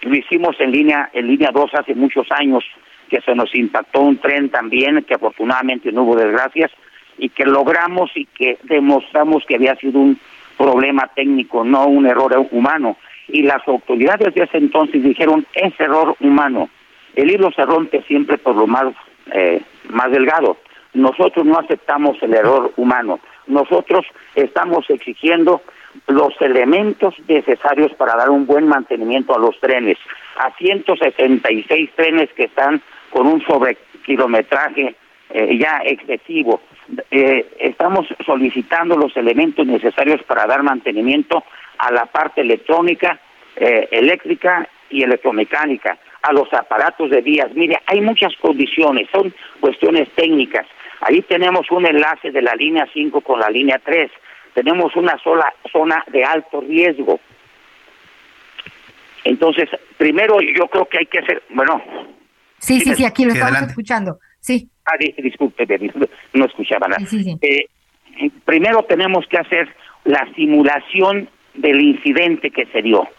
lo hicimos en línea, en línea 2 hace muchos años, que se nos impactó un tren también, que afortunadamente no hubo desgracias, y que logramos y que demostramos que había sido un problema técnico, no un error humano. Y las autoridades de ese entonces dijeron, es error humano. El hilo se rompe siempre por lo más, eh, más delgado. Nosotros no aceptamos el error humano. Nosotros estamos exigiendo los elementos necesarios para dar un buen mantenimiento a los trenes. A 166 trenes que están con un sobrekilometraje eh, ya excesivo. Eh, estamos solicitando los elementos necesarios para dar mantenimiento a la parte electrónica, eh, eléctrica y electromecánica. a los aparatos de vías. Mire, hay muchas condiciones, son cuestiones técnicas. Ahí tenemos un enlace de la línea 5 con la línea 3. Tenemos una sola zona de alto riesgo. Entonces, primero yo creo que hay que hacer, bueno. Sí, sí, sí, aquí lo estamos escuchando. Sí. Ah, disculpe, no escuchaba nada. Eh, primero tenemos que hacer la simulación del incidente que se dio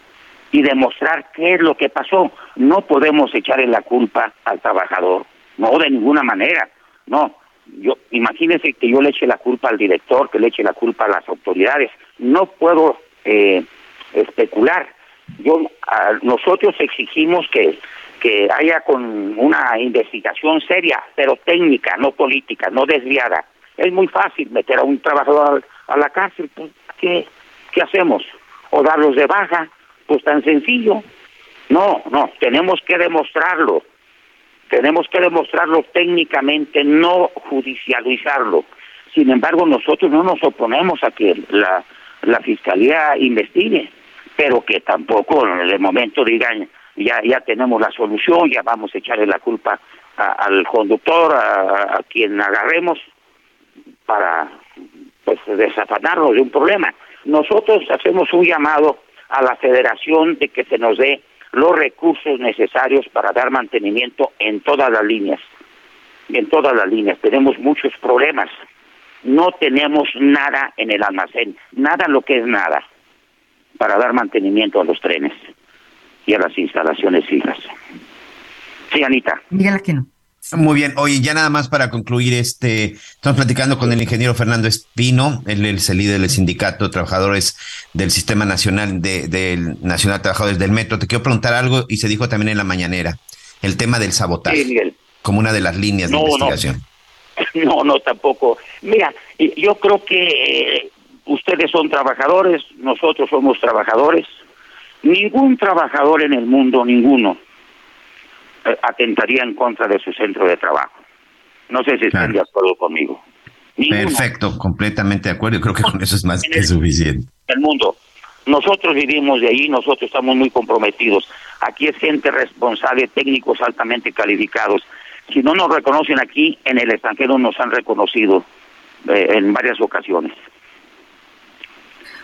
y demostrar qué es lo que pasó. No podemos echarle la culpa al trabajador, no de ninguna manera, no. Yo imagínense que yo le eche la culpa al director, que le eche la culpa a las autoridades. No puedo eh, especular. Yo nosotros exigimos que que haya con una investigación seria, pero técnica, no política, no desviada. Es muy fácil meter a un trabajador a la cárcel, pues, ¿qué, qué hacemos? O darlos de baja, pues tan sencillo. No, no, tenemos que demostrarlo. Tenemos que demostrarlo técnicamente, no judicializarlo. Sin embargo, nosotros no nos oponemos a que la, la fiscalía investigue, pero que tampoco en el momento digan ya ya tenemos la solución, ya vamos a echarle la culpa al conductor, a, a, quien agarremos para pues desafanarnos de un problema. Nosotros hacemos un llamado a la federación de que se nos dé los recursos necesarios para dar mantenimiento en todas las líneas. En todas las líneas tenemos muchos problemas. No tenemos nada en el almacén, nada lo que es nada para dar mantenimiento a los trenes y a las instalaciones fijas. Sí, Anita. Miguel Aquino. Muy bien. Oye, ya nada más para concluir, este, estamos platicando con el ingeniero Fernando Espino, él es el líder del sindicato de trabajadores del Sistema Nacional de, del Nacional de Trabajadores del Metro. Te quiero preguntar algo y se dijo también en la mañanera, el tema del sabotaje, sí, como una de las líneas de investigación. No. no, no, tampoco. Mira, yo creo que eh, ustedes son trabajadores, nosotros somos trabajadores. Ningún trabajador en el mundo, ninguno, atentaría en contra de su centro de trabajo. No sé si están de acuerdo conmigo. Perfecto, completamente de acuerdo. Creo que con eso es más que suficiente. El mundo. Nosotros vivimos de ahí, nosotros estamos muy comprometidos. Aquí es gente responsable, técnicos altamente calificados. Si no nos reconocen aquí, en el extranjero nos han reconocido eh, en varias ocasiones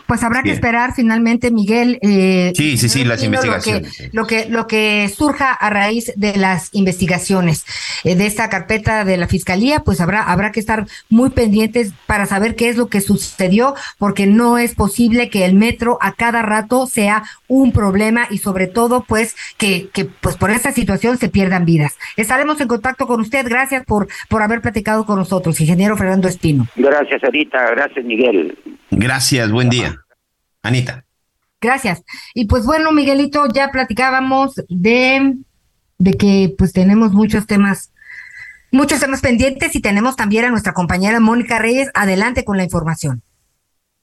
pues habrá que esperar finalmente, Miguel. Eh, sí, sí, sí, las investigaciones. Lo que, lo que, surja a raíz de las investigaciones eh, de esta carpeta de la fiscalía, pues habrá, habrá que estar muy pendientes para saber qué es lo que sucedió, porque no es posible que el metro a cada rato sea un problema y sobre todo, pues, que, que pues por esta situación se pierdan vidas. Estaremos en contacto con usted. Gracias por, por haber platicado con nosotros, ingeniero Fernando Espino. Gracias, Anita. Gracias, Miguel. Gracias, buen día. Anita. Gracias. Y pues bueno, Miguelito, ya platicábamos de, de que pues tenemos muchos temas, muchos temas pendientes y tenemos también a nuestra compañera Mónica Reyes. Adelante con la información.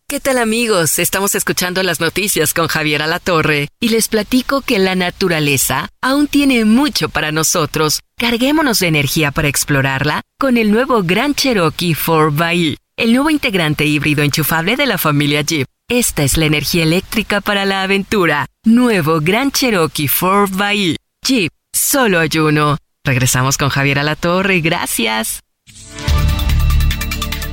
¿Qué tal amigos? Estamos escuchando las noticias con Javier Alatorre y les platico que la naturaleza aún tiene mucho para nosotros. Carguémonos de energía para explorarla con el nuevo Gran Cherokee 4xE, el nuevo integrante híbrido enchufable de la familia Jeep esta es la energía eléctrica para la aventura. Nuevo Gran Cherokee 4xE. Jeep, solo hay uno. Regresamos con Javier la Torre. Gracias.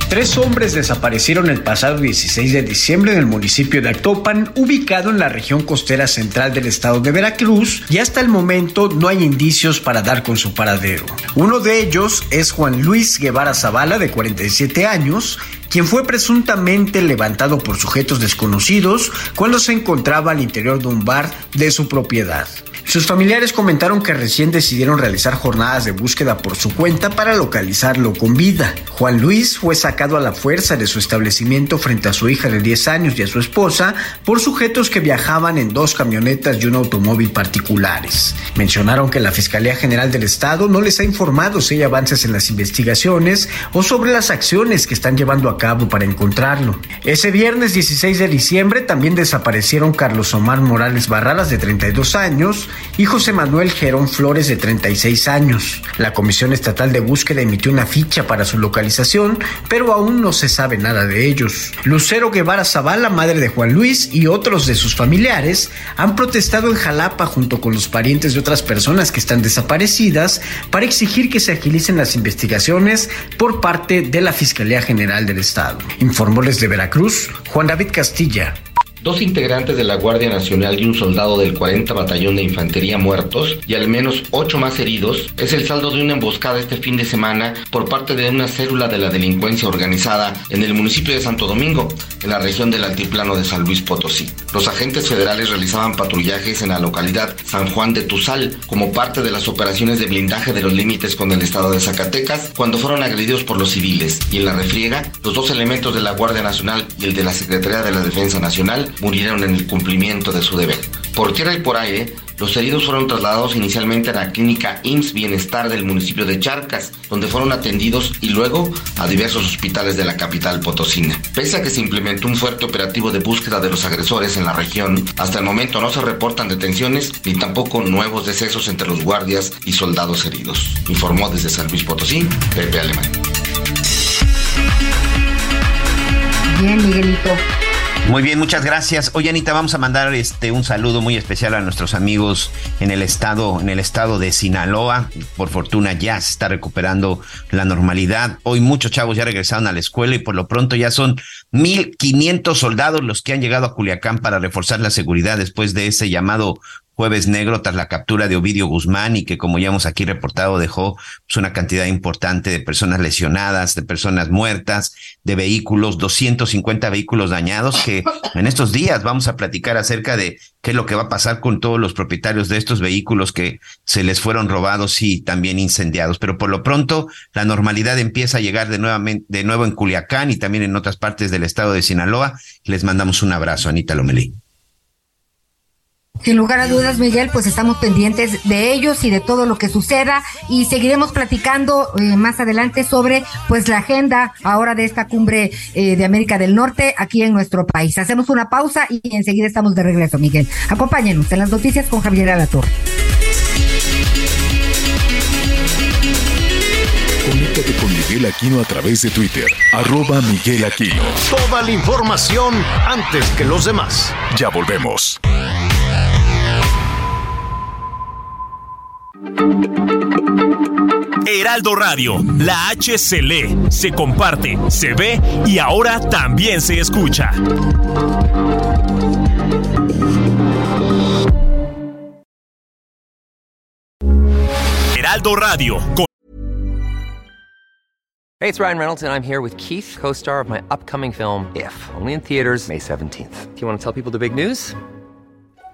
Tres hombres desaparecieron el pasado 16 de diciembre en el municipio de Actopan, ubicado en la región costera central del estado de Veracruz, y hasta el momento no hay indicios para dar con su paradero. Uno de ellos es Juan Luis Guevara Zavala, de 47 años, quien fue presuntamente levantado por sujetos desconocidos cuando se encontraba al interior de un bar de su propiedad. Sus familiares comentaron que recién decidieron realizar jornadas de búsqueda por su cuenta para localizarlo con vida. Juan Luis fue sacado a la fuerza de su establecimiento frente a su hija de 10 años y a su esposa por sujetos que viajaban en dos camionetas y un automóvil particulares. Mencionaron que la Fiscalía General del Estado no les ha informado si hay avances en las investigaciones o sobre las acciones que están llevando a cabo para encontrarlo. Ese viernes 16 de diciembre también desaparecieron Carlos Omar Morales Barralas de 32 años, y José Manuel Gerón Flores, de 36 años. La Comisión Estatal de Búsqueda emitió una ficha para su localización, pero aún no se sabe nada de ellos. Lucero Guevara Zavala, madre de Juan Luis, y otros de sus familiares han protestado en Jalapa junto con los parientes de otras personas que están desaparecidas para exigir que se agilicen las investigaciones por parte de la Fiscalía General del Estado. Informó desde Veracruz, Juan David Castilla. Dos integrantes de la Guardia Nacional y un soldado del 40 Batallón de Infantería muertos y al menos ocho más heridos es el saldo de una emboscada este fin de semana por parte de una célula de la delincuencia organizada en el municipio de Santo Domingo, en la región del altiplano de San Luis Potosí. Los agentes federales realizaban patrullajes en la localidad San Juan de Tuzal como parte de las operaciones de blindaje de los límites con el estado de Zacatecas cuando fueron agredidos por los civiles y en la refriega los dos elementos de la Guardia Nacional y el de la Secretaría de la Defensa Nacional murieron en el cumplimiento de su deber. Por tierra y por aire, los heridos fueron trasladados inicialmente a la clínica IMSS Bienestar del municipio de Charcas, donde fueron atendidos y luego a diversos hospitales de la capital potosina. Pese a que se implementó un fuerte operativo de búsqueda de los agresores en la región, hasta el momento no se reportan detenciones ni tampoco nuevos decesos entre los guardias y soldados heridos. Informó desde San Luis Potosí, Pepe Alemán. Bien, Miguelito. Muy bien, muchas gracias. Oye, Anita, vamos a mandar este un saludo muy especial a nuestros amigos en el estado, en el estado de Sinaloa. Por fortuna ya se está recuperando la normalidad. Hoy muchos chavos ya regresaron a la escuela y por lo pronto ya son 1.500 soldados los que han llegado a Culiacán para reforzar la seguridad después de ese llamado Jueves Negro tras la captura de Ovidio Guzmán y que como ya hemos aquí reportado dejó pues, una cantidad importante de personas lesionadas, de personas muertas, de vehículos, 250 vehículos dañados que en estos días vamos a platicar acerca de qué es lo que va a pasar con todos los propietarios de estos vehículos que se les fueron robados y también incendiados. Pero por lo pronto la normalidad empieza a llegar de, nuevamente, de nuevo en Culiacán y también en otras partes del estado de Sinaloa. Les mandamos un abrazo, Anita Lomelí. Sin lugar a dudas, Miguel, pues estamos pendientes de ellos y de todo lo que suceda y seguiremos platicando eh, más adelante sobre pues la agenda ahora de esta cumbre eh, de América del Norte aquí en nuestro país. Hacemos una pausa y enseguida estamos de regreso, Miguel. Acompáñenos en las noticias con Javier Alatorre. Conéctate con Miguel Aquino a través de Twitter, arroba Miguel Aquino. Toda la información antes que los demás. Ya volvemos. Heraldo Radio, la H se se comparte, se ve y ahora también se escucha. Heraldo Radio. Hey, it's Ryan Reynolds and I'm here with Keith, co-star of my upcoming film If, only in theaters May 17th. Do you want to tell people the big news?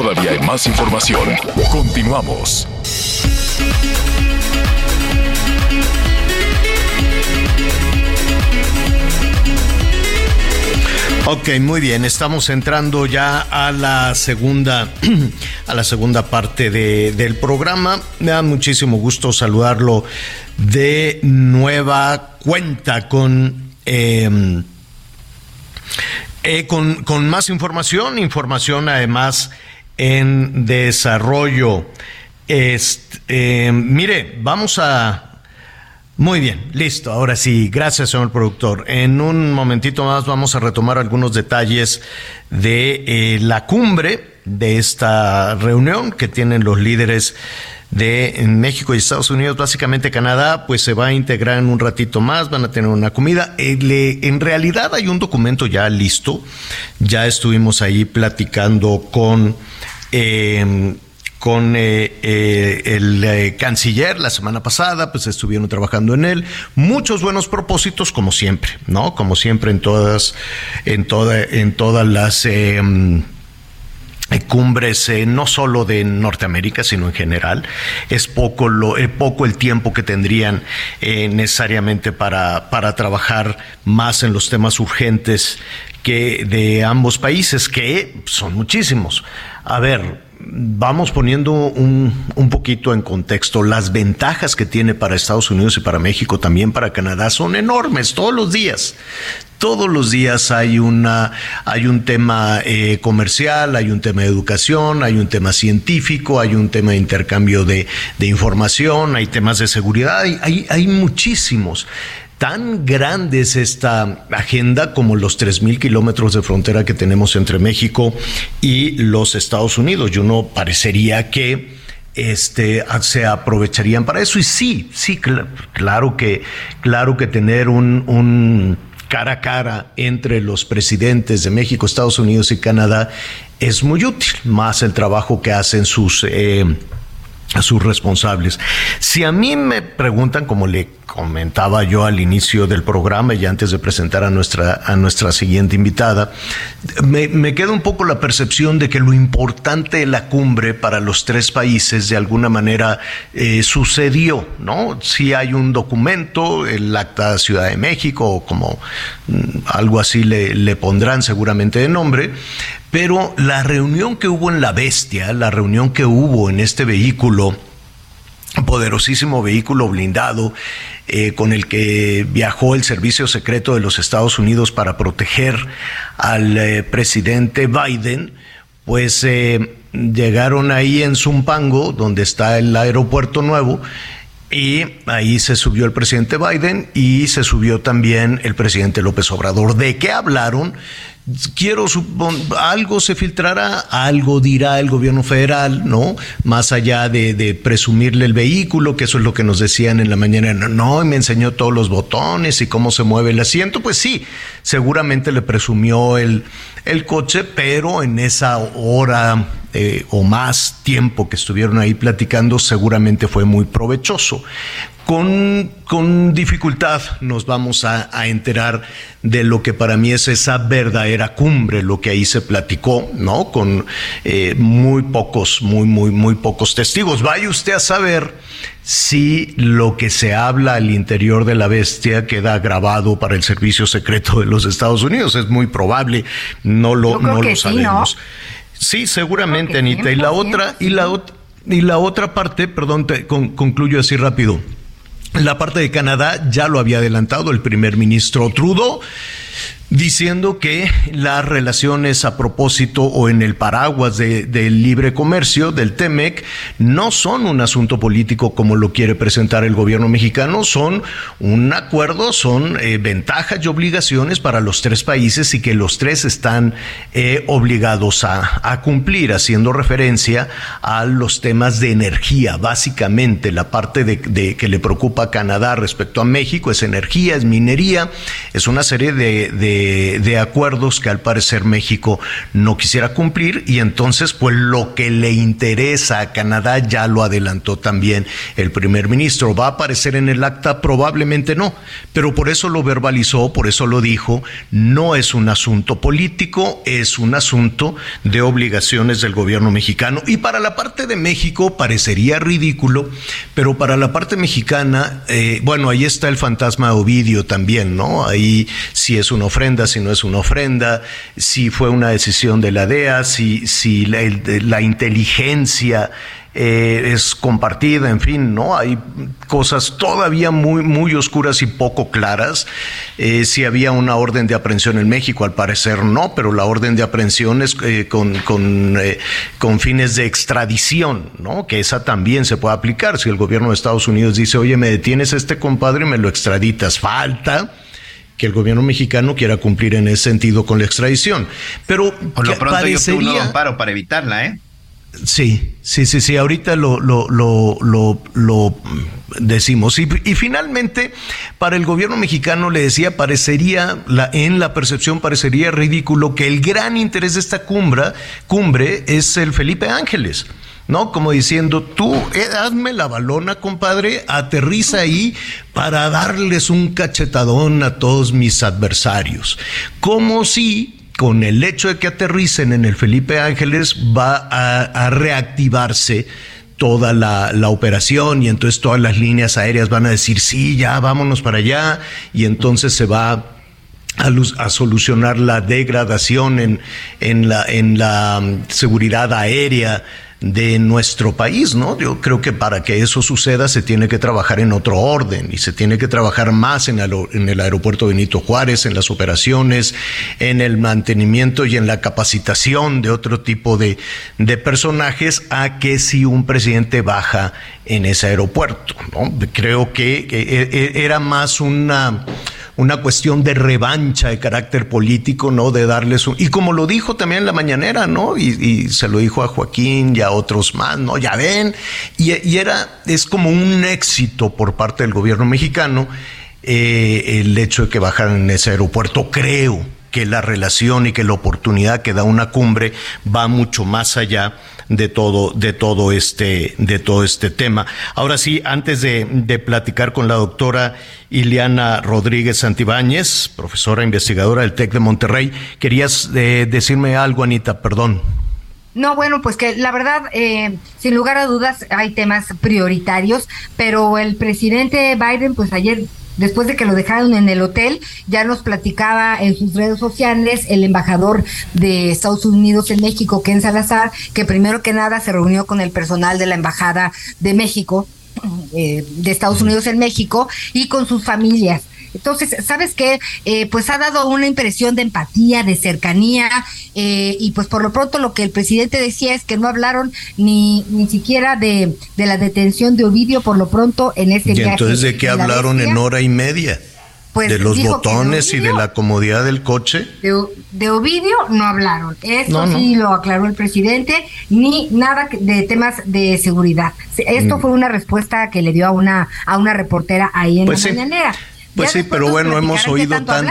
Todavía hay más información. Continuamos. Ok, muy bien. Estamos entrando ya a la segunda, a la segunda parte de, del programa. Me da muchísimo gusto saludarlo de nueva cuenta con. Eh, eh, con, con, más información, información además en desarrollo. Este, mire, vamos a... Muy bien, listo. Ahora sí, gracias, señor productor. En un momentito más vamos a retomar algunos detalles de eh, la cumbre de esta reunión que tienen los líderes de México y Estados Unidos, básicamente Canadá, pues se va a integrar en un ratito más, van a tener una comida. en realidad hay un documento ya listo, ya estuvimos ahí platicando con... Em, con eh, eh, el eh, canciller la semana pasada, pues estuvieron trabajando en él. Muchos buenos propósitos, como siempre, ¿no? Como siempre en todas, en toda, en todas las em, cumbres eh, no solo de Norteamérica, sino en general. Es poco, lo, eh, poco el tiempo que tendrían eh, necesariamente para, para trabajar más en los temas urgentes que de ambos países, que son muchísimos. A ver, vamos poniendo un, un, poquito en contexto. Las ventajas que tiene para Estados Unidos y para México, también para Canadá, son enormes todos los días. Todos los días hay una, hay un tema eh, comercial, hay un tema de educación, hay un tema científico, hay un tema de intercambio de, de información, hay temas de seguridad, hay, hay, hay muchísimos tan grande es esta agenda como los 3.000 kilómetros de frontera que tenemos entre México y los Estados Unidos. Y uno parecería que este, se aprovecharían para eso. Y sí, sí, claro que, claro que tener un, un cara a cara entre los presidentes de México, Estados Unidos y Canadá es muy útil, más el trabajo que hacen sus... Eh, sus responsables. Si a mí me preguntan, como le comentaba yo al inicio del programa y antes de presentar a nuestra, a nuestra siguiente invitada, me, queda un poco la percepción de que lo importante de la cumbre para los tres países de alguna manera eh, sucedió, ¿no? Si hay un documento, el Acta Ciudad de México, o como mm, algo así le, le pondrán seguramente de nombre, pero la reunión que hubo en La Bestia, la reunión que hubo en este vehículo, poderosísimo vehículo blindado eh, con el que viajó el Servicio Secreto de los Estados Unidos para proteger al eh, presidente Biden, pues eh, llegaron ahí en Zumpango, donde está el aeropuerto nuevo, y ahí se subió el presidente Biden y se subió también el presidente López Obrador. ¿De qué hablaron? Quiero suponer, algo se filtrará, algo dirá el gobierno federal, ¿no? Más allá de, presumirle el vehículo, que eso es lo que nos decían en la mañana, no, me enseñó todos los botones y cómo se mueve el asiento, pues sí, seguramente le presumió el, el coche, pero en esa hora eh, o más tiempo que estuvieron ahí platicando, seguramente fue muy provechoso. Con, con dificultad nos vamos a, enterar de lo que para mí es esa verdadera cumbre, lo que ahí se platicó, ¿no? Con eh, muy pocos, muy, muy, muy pocos testigos. Vaya usted a saber si lo que se habla al interior de la bestia queda grabado para el servicio secreto de los Estados Unidos. Es muy probable, no lo, no lo sabemos. Sí, seguramente, Anita. Y la otra, y la otra, y la otra parte, perdón, te concluyo así rápido. La parte de Canadá ya lo había adelantado el primer ministro Trudeau diciendo que las relaciones a propósito o en el paraguas del libre comercio del TEMEC no son un asunto político como lo quiere presentar el gobierno mexicano, son un acuerdo, son eh, ventajas y obligaciones para los tres países y que los tres están eh, obligados a, a, cumplir, haciendo referencia a los temas de energía. Básicamente, la parte de, de que le preocupa a Canadá respecto a México es energía, es minería, es una serie de, de de, acuerdos que al parecer México no quisiera cumplir y entonces pues lo que le interesa a Canadá ya lo adelantó también el primer ministro. ¿Va a aparecer en el acta? Probablemente no, pero por eso lo verbalizó, por eso lo dijo, no es un asunto político, es un asunto de obligaciones del gobierno mexicano y para la parte de México parecería ridículo, pero para la parte mexicana, eh, bueno, ahí está el fantasma Ovidio también, ¿no? Ahí sí es una ofrenda si no es una ofrenda, si fue una decisión de la DEA, si, si la, inteligencia eh, es compartida, en fin, ¿no? Hay cosas todavía muy, muy oscuras y poco claras. Eh, si había una orden de aprehensión en México, al parecer no, pero la orden de aprehensión es eh, con, con, con, fines de extradición, ¿no? Que esa también se puede aplicar. Si el gobierno de Estados Unidos dice, oye, me detienes a este compadre y me lo extraditas, falta que el gobierno mexicano quiera cumplir en ese sentido con la extradición. Pero por lo pronto parecería... yo un amparo para evitarla, ¿eh? Sí, sí, sí, sí, ahorita lo, lo, lo, lo, lo decimos. Y, y, finalmente, para el gobierno mexicano, le decía, parecería, la, en la percepción parecería ridículo que el gran interés de esta cumbre, cumbre es el Felipe Ángeles. ¿No? Como diciendo, tú eh, hazme la balona, compadre, aterriza ahí para darles un cachetadón a todos mis adversarios. Como si con el hecho de que aterricen en el Felipe Ángeles va a, reactivarse toda la, operación y entonces todas las líneas aéreas van a decir, sí, ya vámonos para allá y entonces se va a, solucionar la degradación en, en, la, en la mm, seguridad aérea de nuestro país, ¿no? Yo creo que para que eso suceda se tiene que trabajar en otro orden y se tiene que trabajar más en el, aeropuerto Benito Juárez, en las operaciones, en el mantenimiento y en la capacitación de otro tipo de, de personajes a que si un presidente baja en ese aeropuerto, ¿no? Creo que e, e, era más una una cuestión de revancha de carácter político, ¿no? De darles un... Y como lo dijo también en la mañanera, ¿no? Y, se lo dijo a Joaquín y a otros más, ¿no? Ya ven. Y, era, es como un éxito por parte del gobierno mexicano eh, el hecho de que bajaran en ese aeropuerto, creo que la relación y que la oportunidad que da una cumbre va mucho más allá de todo, de todo este, de todo este tema. Ahora sí, antes de, platicar con la doctora Ileana Rodríguez Santibáñez, profesora investigadora del TEC de Monterrey, querías eh, decirme algo, Anita, perdón. No, bueno, pues que la verdad, eh, sin lugar a dudas, hay temas prioritarios, pero el presidente Biden, pues ayer después de que lo dejaron en el hotel, ya nos platicaba en sus redes sociales el embajador de Estados Unidos en México, Ken Salazar, que primero que nada se reunió con el personal de la Embajada de México, eh, de Estados Unidos en México, y con sus familias. Entonces, ¿sabes qué? Eh, pues ha dado una impresión de empatía, de cercanía, eh, y pues por lo pronto lo que el presidente decía es que no hablaron ni, ni siquiera de, de la detención de Ovidio por lo pronto en ese ¿Y entonces de qué hablaron en hora y media? Pues de los botones y de la comodidad del coche. De, Ovidio no hablaron. Eso sí lo aclaró el presidente, ni nada de temas de seguridad. Esto mm. fue una respuesta que le dio a una, a una reportera ahí en pues la mañanera. Pues sí, pero bueno, hemos oído tan...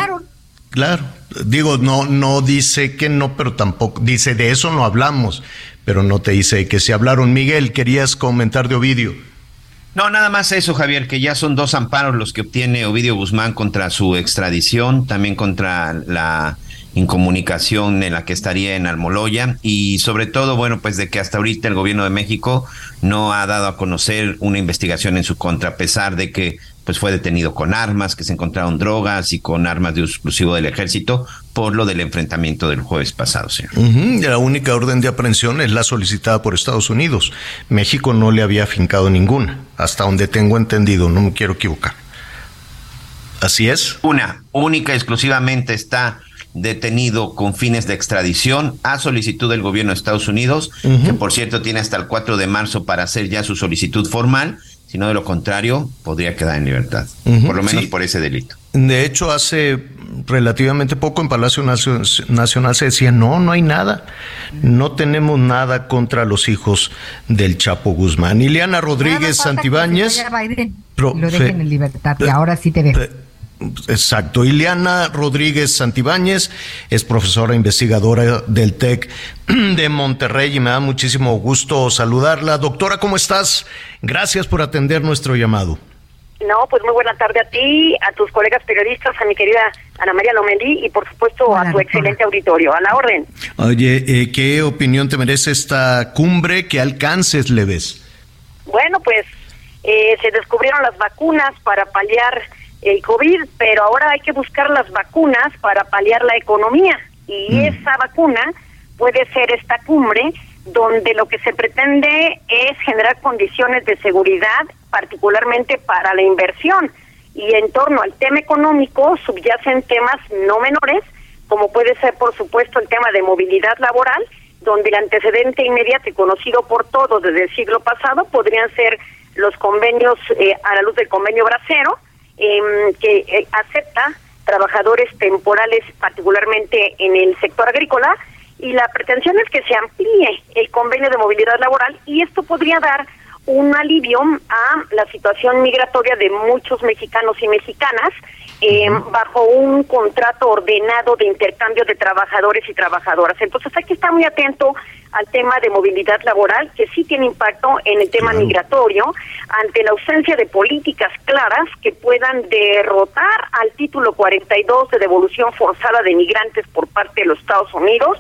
Claro, digo, no, no dice que no, pero tampoco, dice de eso no hablamos, pero no te dice que se hablaron. Miguel, querías comentar de Ovidio. No, nada más eso, Javier, que ya son dos amparos los que obtiene Ovidio Guzmán contra su extradición, también contra la incomunicación en la que estaría en Almoloya y sobre todo, bueno, pues de que hasta ahorita el gobierno de México no ha dado a conocer una investigación en su contra, a pesar de que pues fue detenido con armas, que se encontraron drogas y con armas de uso exclusivo del ejército por lo del enfrentamiento del jueves pasado, señor. La única orden de aprehensión es la solicitada por Estados Unidos. México no le había afincado ninguna, hasta donde tengo entendido, no me quiero equivocar. ¿Así es? Una, única exclusivamente está detenido con fines de extradición a solicitud del gobierno de Estados Unidos, que por cierto tiene hasta el 4 de marzo para hacer ya su solicitud formal sino de lo contrario podría quedar en libertad, por lo menos por ese delito. De hecho, hace relativamente poco en Palacio Nacional se decía, no, no hay nada, no tenemos nada contra los hijos del Chapo Guzmán. Ileana Rodríguez Santibáñez... Lo dejen en libertad, y ahora sí te veo. Exacto. Ileana Rodríguez Santibáñez es profesora investigadora del TEC de Monterrey y me da muchísimo gusto saludarla. Doctora, ¿cómo estás? Gracias por atender nuestro llamado. No, pues muy buena tarde a ti, a tus colegas periodistas, a mi querida Ana María Lomelí y por supuesto a tu excelente auditorio. A la orden. Oye, eh, ¿qué opinión te merece esta cumbre? ¿Qué alcances le ves? Bueno, pues eh, se descubrieron las vacunas para paliar el COVID, pero ahora hay que buscar las vacunas para paliar la economía y mm. esa vacuna puede ser esta cumbre donde lo que se pretende es generar condiciones de seguridad, particularmente para la inversión. Y en torno al tema económico subyacen temas no menores, como puede ser, por supuesto, el tema de movilidad laboral, donde el antecedente inmediato y conocido por todos desde el siglo pasado podrían ser los convenios eh, a la luz del convenio bracero, Em, que eh, acepta trabajadores temporales, particularmente en el sector agrícola, y la pretensión es que se amplíe el convenio de movilidad laboral y esto podría dar un alivio a la situación migratoria de muchos mexicanos y mexicanas em, bajo un contrato ordenado de intercambio de trabajadores y trabajadoras. Entonces hay que estar muy atento al tema de movilidad laboral, que sí tiene impacto en el tema migratorio, ante la ausencia de políticas claras que puedan derrotar al título 42 de devolución forzada de migrantes por parte de los Estados Unidos.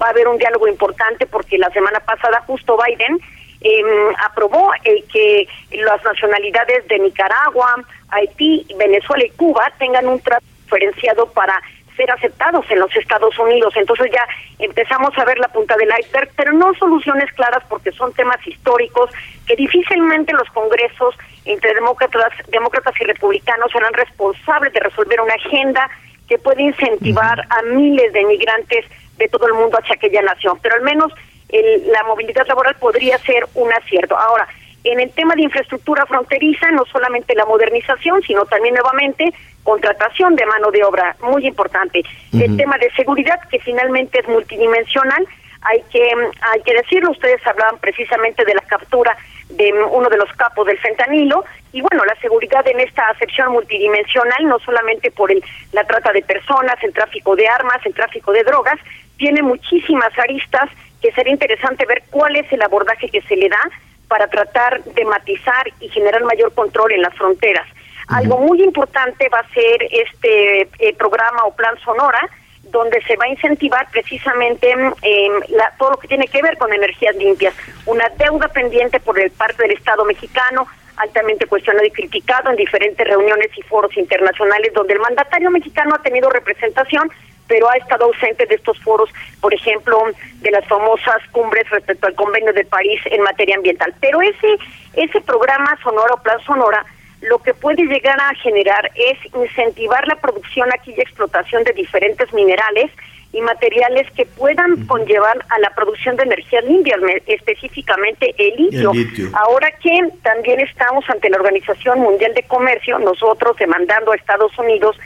Va a haber un diálogo importante porque la semana pasada justo Biden eh, aprobó el que las nacionalidades de Nicaragua, Haití, Venezuela y Cuba tengan un trato diferenciado para ser aceptados en los Estados Unidos. Entonces ya empezamos a ver la punta del iceberg, pero no soluciones claras porque son temas históricos que difícilmente los congresos entre demócratas, demócratas y republicanos serán responsables de resolver una agenda que puede incentivar a miles de migrantes de todo el mundo hacia aquella nación. Pero al menos la movilidad laboral podría ser un acierto. Ahora, en el tema de infraestructura fronteriza, no solamente la modernización, sino también nuevamente contratación de mano de obra, muy importante. El tema de seguridad, que finalmente es multidimensional, hay que, hay que decirlo, ustedes hablaban precisamente de la captura de uno de los capos del fentanilo, y bueno, la seguridad en esta acepción multidimensional, no solamente por el, la trata de personas, el tráfico de armas, el tráfico de drogas, tiene muchísimas aristas que sería interesante ver cuál es el abordaje que se le da para tratar de matizar y generar mayor control en las fronteras. Algo muy importante va a ser este eh, programa o plan Sonora, donde se va a incentivar precisamente eh, la, todo lo que tiene que ver con energías limpias. Una deuda pendiente por el parte del Estado mexicano, altamente cuestionado y criticado en diferentes reuniones y foros internacionales, donde el mandatario mexicano ha tenido representación, pero ha estado ausente de estos foros, por ejemplo, de las famosas cumbres respecto al convenio de París en materia ambiental. Pero ese, ese programa Sonora o Plan Sonora lo que puede llegar a generar es incentivar la producción aquí y explotación de diferentes minerales y materiales que puedan conllevar a la producción de energías limpias, específicamente el litio. Ahora que también estamos ante la Organización Mundial de Comercio, nosotros demandando a Estados Unidos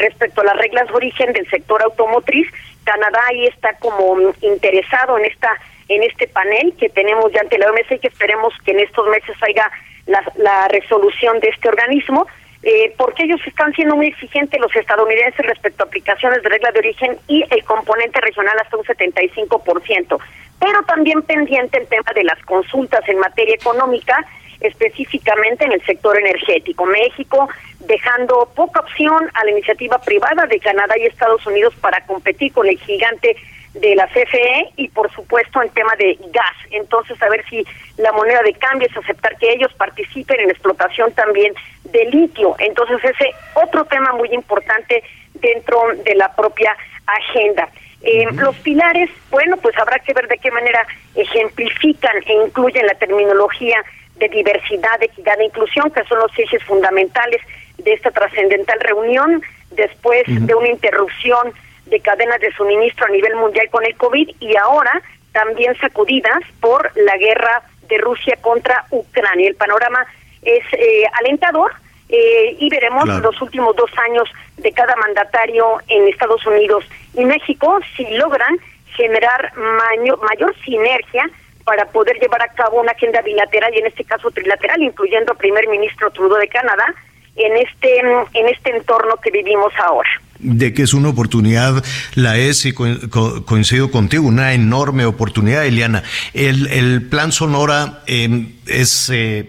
respecto a las reglas de origen del sector automotriz. Canadá ahí está como interesado en esta en este panel que tenemos ya ante la OMS y que esperemos que en estos meses haya la, resolución de este organismo, eh, porque ellos están siendo muy exigentes los estadounidenses respecto a aplicaciones de reglas de origen y el componente regional hasta un 75%. Pero también pendiente el tema de las consultas en materia económica específicamente en el sector energético. México dejando poca opción a la iniciativa privada de Canadá y Estados Unidos para competir con el gigante de la CFE y por supuesto en tema de gas. Entonces, a ver si la moneda de cambio es aceptar que ellos participen en la explotación también de litio. Entonces, ese otro tema muy importante dentro de la propia agenda. Eh, los pilares, bueno, pues habrá que ver de qué manera ejemplifican e incluyen la terminología de diversidad, equidad e inclusión, que son los ejes fundamentales de esta trascendental reunión, después de una interrupción de cadenas de suministro a nivel mundial con el COVID y ahora también sacudidas por la guerra de Rusia contra Ucrania. El panorama es eh, alentador eh, y veremos los últimos dos años de cada mandatario en Estados Unidos y México si logran generar mayor sinergia para poder llevar a cabo una agenda bilateral y en este caso trilateral, incluyendo al primer ministro Trudeau de Canadá, en este, en este entorno que vivimos ahora. De que es una oportunidad, la es, y coincido contigo, una enorme oportunidad, Eliana. El, el plan Sonora eh, es... Eh,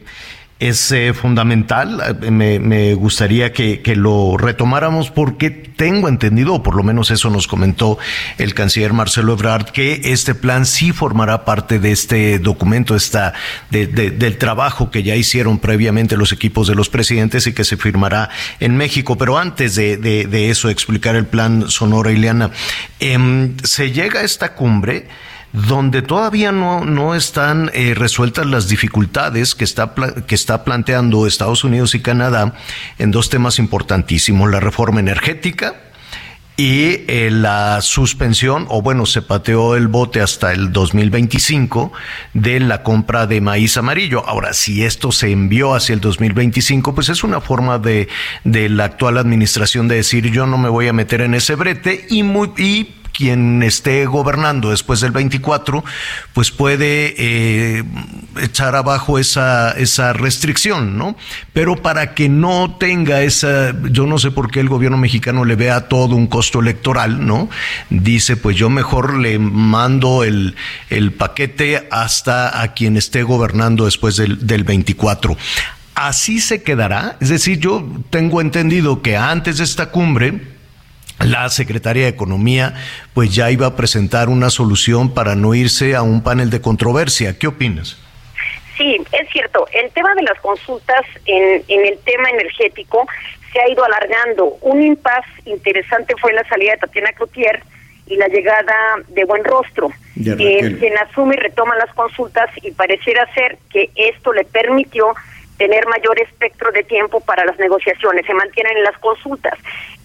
es eh, fundamental. Eh, me, gustaría que, lo retomáramos porque tengo entendido, o por lo menos eso nos comentó el canciller Marcelo Ebrard, que este plan sí formará parte de este documento, esta, del trabajo que ya hicieron previamente los equipos de los presidentes y que se firmará en México. Pero antes de, eso, explicar el plan Sonora Ileana, em, se llega a esta cumbre donde todavía no, no están eh, resueltas las dificultades que está, que está planteando Estados Unidos y Canadá en dos temas importantísimos, la reforma energética y eh, la suspensión, o bueno, se pateó el bote hasta el 2025 de la compra de maíz amarillo. Ahora, si esto se envió hacia el 2025, pues es una forma de, de la actual administración de decir yo no me voy a meter en ese brete y, muy, y quien esté gobernando después del 24, pues puede eh, echar abajo esa, esa restricción, ¿no? Pero para que no tenga esa, yo no sé por qué el gobierno mexicano le vea todo un costo electoral, ¿no? Dice, pues yo mejor le mando el, el paquete hasta a quien esté gobernando después del, del 24 así se quedará. Es decir, yo tengo entendido que antes de esta cumbre, la Secretaría de Economía pues ya iba a presentar una solución para no irse a un panel de controversia. ¿Qué opinas? Sí, es cierto. El tema de las consultas en, en el tema energético se ha ido alargando. Un impas interesante fue la salida de Tatiana Cloutier y la llegada de Buen Rostro, eh, quien asume y retoma las consultas y pareciera ser que esto le permitió tener mayor espectro de tiempo para las negociaciones, se mantienen en las consultas.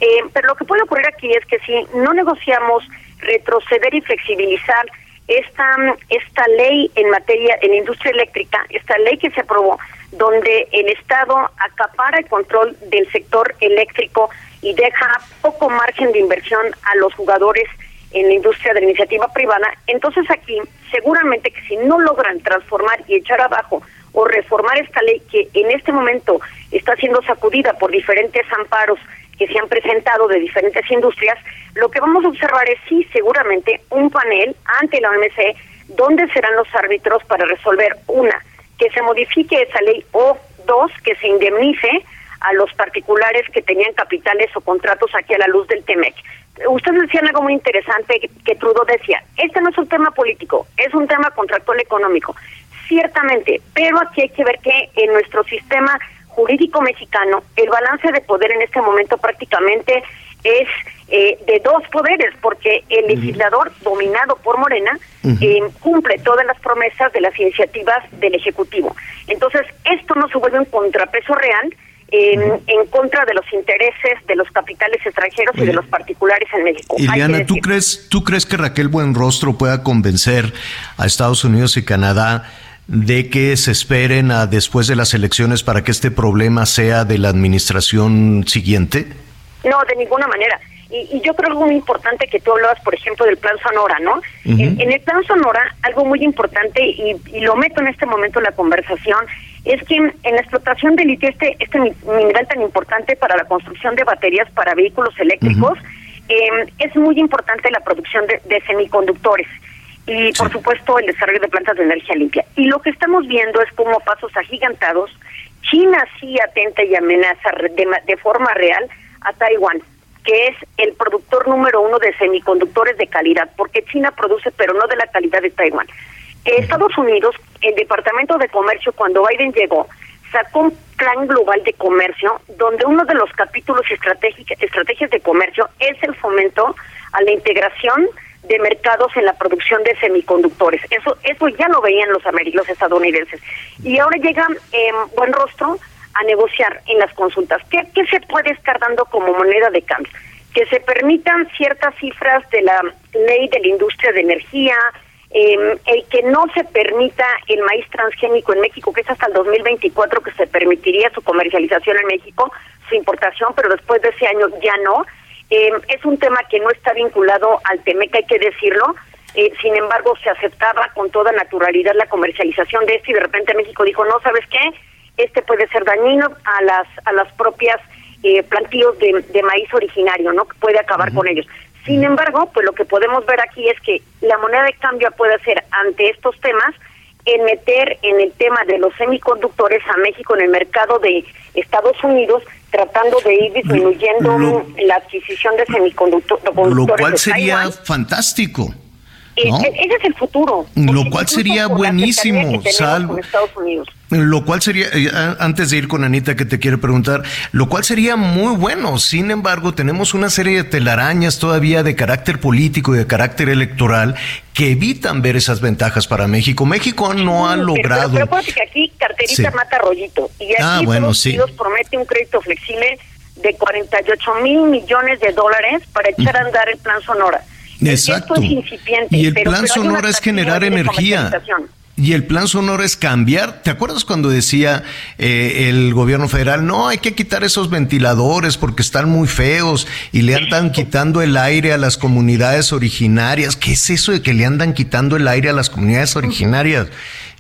Eh, pero lo que puede ocurrir aquí es que si no negociamos retroceder y flexibilizar esta, esta ley en materia, en industria eléctrica, esta ley que se aprobó, donde el Estado acapara el control del sector eléctrico y deja poco margen de inversión a los jugadores en la industria de la iniciativa privada, entonces aquí seguramente que si no logran transformar y echar abajo o reformar esta ley que en este momento está siendo sacudida por diferentes amparos que se han presentado de diferentes industrias, lo que vamos a observar es sí, seguramente un panel ante la OMC donde serán los árbitros para resolver una, que se modifique esa ley o dos, que se indemnice a los particulares que tenían capitales o contratos aquí a la luz del TEMEC. Ustedes decían algo muy interesante que Trudeau decía, este no es un tema político, es un tema contractual económico. Ciertamente, pero aquí hay que ver que en nuestro sistema jurídico mexicano el balance de poder en este momento prácticamente es eh, de dos poderes, porque el legislador dominado por Morena eh, cumple todas las promesas de las iniciativas del Ejecutivo. Entonces, esto no se vuelve un contrapeso real en, en contra de los intereses de los capitales extranjeros y de los particulares en México. Iliana, ¿tú crees, ¿tú crees que Raquel Buenrostro pueda convencer a Estados Unidos y Canadá de que se esperen a después de las elecciones para que este problema sea de la administración siguiente? No, de ninguna manera. Y, yo creo algo muy importante que tú hablabas, por ejemplo, del plan Sonora, ¿no? en, el plan Sonora, algo muy importante, y, lo meto en este momento en la conversación, es que en, la explotación de litio, este, este mineral tan importante para la construcción de baterías para vehículos eléctricos, eh, es muy importante la producción de semiconductores y por supuesto el desarrollo de plantas de energía limpia. Y lo que estamos viendo es como pasos agigantados, China sí atenta y amenaza de, de forma real a Taiwán, que es el productor número uno de semiconductores de calidad, porque China produce pero no de la calidad de Taiwán. Estados Unidos, el Departamento de Comercio, cuando Biden llegó, sacó un plan global de comercio donde uno de los capítulos estrategias de comercio es el fomento a la integración de mercados en la producción de semiconductores. Eso eso ya lo veían los, los estadounidenses. Y ahora llega eh, Buen Rostro a negociar en las consultas. ¿Qué, ¿Qué se puede estar dando como moneda de cambio? Que se permitan ciertas cifras de la ley de la industria de energía, eh, el que no se permita el maíz transgénico en México, que es hasta el 2024 que se permitiría su comercialización en México, su importación, pero después de ese año ya no. Eh, es un tema que no está vinculado al TEMEC, hay que decirlo. Eh, sin embargo, se aceptaba con toda naturalidad la comercialización de este y de repente México dijo, no, ¿sabes qué? Este puede ser dañino a las a las propias eh, plantíos de, maíz originario, ¿no? Que puede acabar con ellos. Sin embargo, pues lo que podemos ver aquí es que la moneda de cambio puede ser ante estos temas en meter en el tema de los semiconductores a México en el mercado de Estados Unidos tratando de ir disminuyendo la adquisición de semiconductores. Lo cual sería fantástico. Eh, ¿no? ese es el futuro. Lo cual sería buenísimo, salvo. Lo cual sería, eh, antes de ir con Anita que te quiere preguntar, lo cual sería muy bueno. Sin embargo, tenemos una serie de telarañas todavía de carácter político y de carácter electoral que evitan ver esas ventajas para México. México no ha logrado. Pero, pero que aquí carterita mata rollito. Y aquí ah, bueno, sí. promete un crédito flexible de 48 mil millones de dólares para echar a andar el plan Sonora. Exacto. y el plan Sonora es generar energía. Y el plan Sonora es cambiar. ¿Te acuerdas cuando decía eh, el gobierno federal, no, hay que quitar esos ventiladores porque están muy feos y le andan quitando el aire a las comunidades originarias? ¿Qué es eso de que le andan quitando el aire a las comunidades originarias?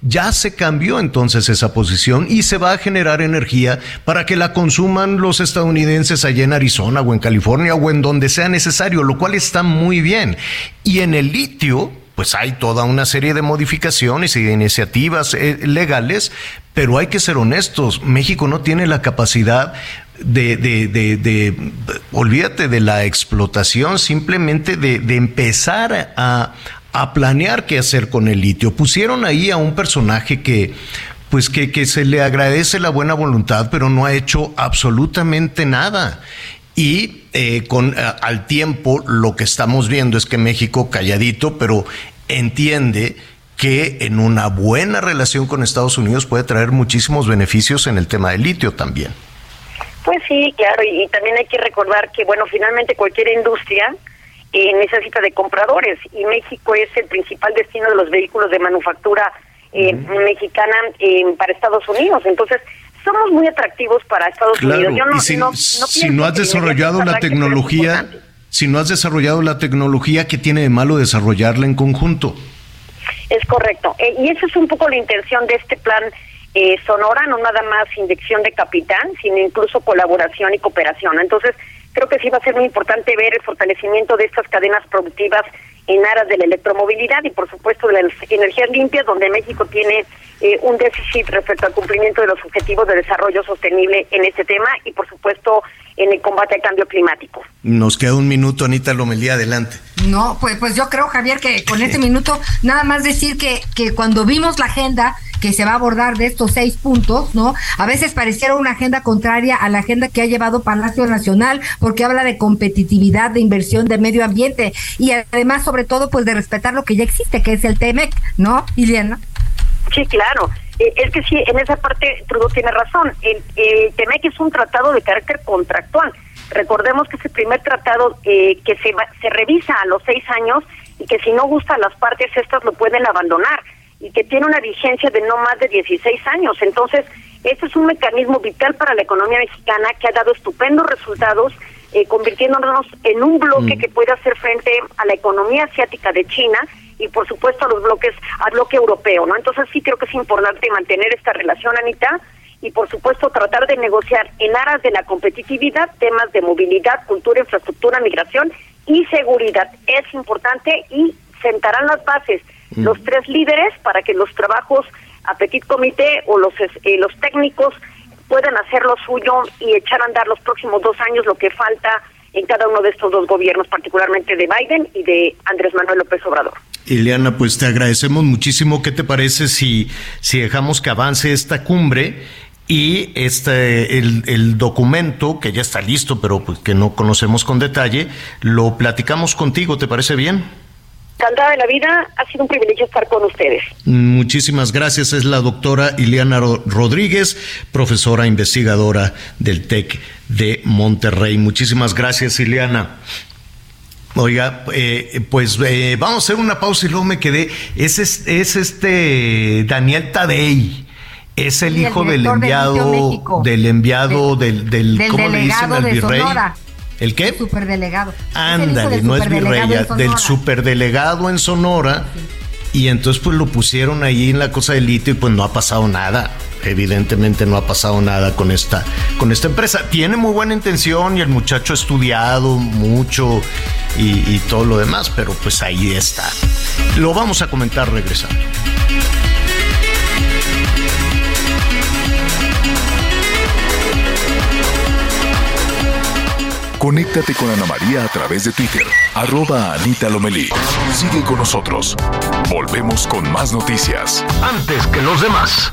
Ya se cambió entonces esa posición y se va a generar energía para que la consuman los estadounidenses allá en Arizona o en California o en donde sea necesario, lo cual está muy bien. Y en el litio, pues hay toda una serie de modificaciones y de iniciativas eh, legales, pero hay que ser honestos, México no tiene la capacidad de, de, de, olvídate de la explotación, simplemente de, de empezar a, a planear qué hacer con el litio. Pusieron ahí a un personaje que pues que, que, se le agradece la buena voluntad, pero no ha hecho absolutamente nada. Y eh, con, eh, al tiempo lo que estamos viendo es que México, calladito, pero entiende que en una buena relación con Estados Unidos puede traer muchísimos beneficios en el tema del litio también. Pues sí, claro, y, también hay que recordar que, bueno, finalmente cualquier industria eh, necesita de compradores y México es el principal destino de los vehículos de manufactura mexicana para Estados Unidos. Entonces, somos muy atractivos para Estados Unidos. Yo no, si, no, si no has desarrollado la tecnología, si no has desarrollado la tecnología, ¿qué tiene de malo desarrollarla en conjunto? Es correcto. Eh, y esa es un poco la intención de este plan eh, Sonora, no nada más inyección de capital, sino incluso colaboración y cooperación. Entonces, creo que sí va a ser muy importante ver el fortalecimiento de estas cadenas productivas en aras de la electromovilidad y por supuesto de las energías limpias, donde México tiene eh, un déficit respecto al cumplimiento de los objetivos de desarrollo sostenible en este tema. Y por supuesto en el combate al cambio climático. Nos queda un minuto, Anita Lomelía, adelante. No, pues, pues yo creo, Javier, que con este minuto nada más decir que, que cuando vimos la agenda que se va a abordar de estos seis puntos, ¿no? A veces pareciera una agenda contraria a la agenda que ha llevado Palacio Nacional, porque habla de competitividad, de inversión, de medio ambiente y además, sobre todo, pues de respetar lo que ya existe, que es el TEMEC, ¿no, Iliana? Sí, claro. Eh, es que sí, en esa parte Trudeau tiene razón. El, el TEMEC es un tratado de carácter contractual. Recordemos que es el primer tratado eh, que se, se revisa a los seis años y que si no gusta a las partes, estas lo pueden abandonar y que tiene una vigencia de no más de 16 años. Entonces, este es un mecanismo vital para la economía mexicana que ha dado estupendos resultados, eh, convirtiéndonos en un bloque que puede hacer frente a la economía asiática de China y por supuesto a los bloques, al bloque europeo, ¿no? Entonces sí creo que es importante mantener esta relación, Anita, y por supuesto tratar de negociar en aras de la competitividad temas de movilidad, cultura, infraestructura, migración y seguridad. Es importante y sentarán las bases los tres líderes para que los trabajos a Petit Comité o los, eh, los técnicos puedan hacer lo suyo y echar a andar los próximos dos años lo que falta en cada uno de estos dos gobiernos, particularmente de Biden y de Andrés Manuel López Obrador. Ileana, pues te agradecemos muchísimo. ¿Qué te parece si, si dejamos que avance esta cumbre y este el, el, documento que ya está listo, pero pues que no conocemos con detalle, lo platicamos contigo, ¿te parece bien? Cantada de la vida, ha sido un privilegio estar con ustedes. Muchísimas gracias. Es la doctora Ileana Rodríguez, profesora investigadora del TEC de Monterrey. Muchísimas gracias, Ileana. Oiga, eh, pues eh, vamos a hacer una pausa y luego me quedé. Es, es, es este Daniel Tadei. Es el hijo del enviado, del enviado, del, del, del ¿cómo le dicen al virrey? Sonora. ¿El qué? Superdelegado. Ándale, no es virrey, del superdelegado en Sonora. Y entonces pues lo pusieron ahí en la cosa del litio y pues no ha pasado nada. Evidentemente no ha pasado nada con esta, con esta empresa. Tiene muy buena intención y el muchacho ha estudiado mucho y, y todo lo demás, pero pues ahí está. Lo vamos a comentar regresando. Conéctate con Ana María a través de Twitter, arroba Anita Lomelí. Sigue con nosotros. Volvemos con más noticias. Antes que los demás.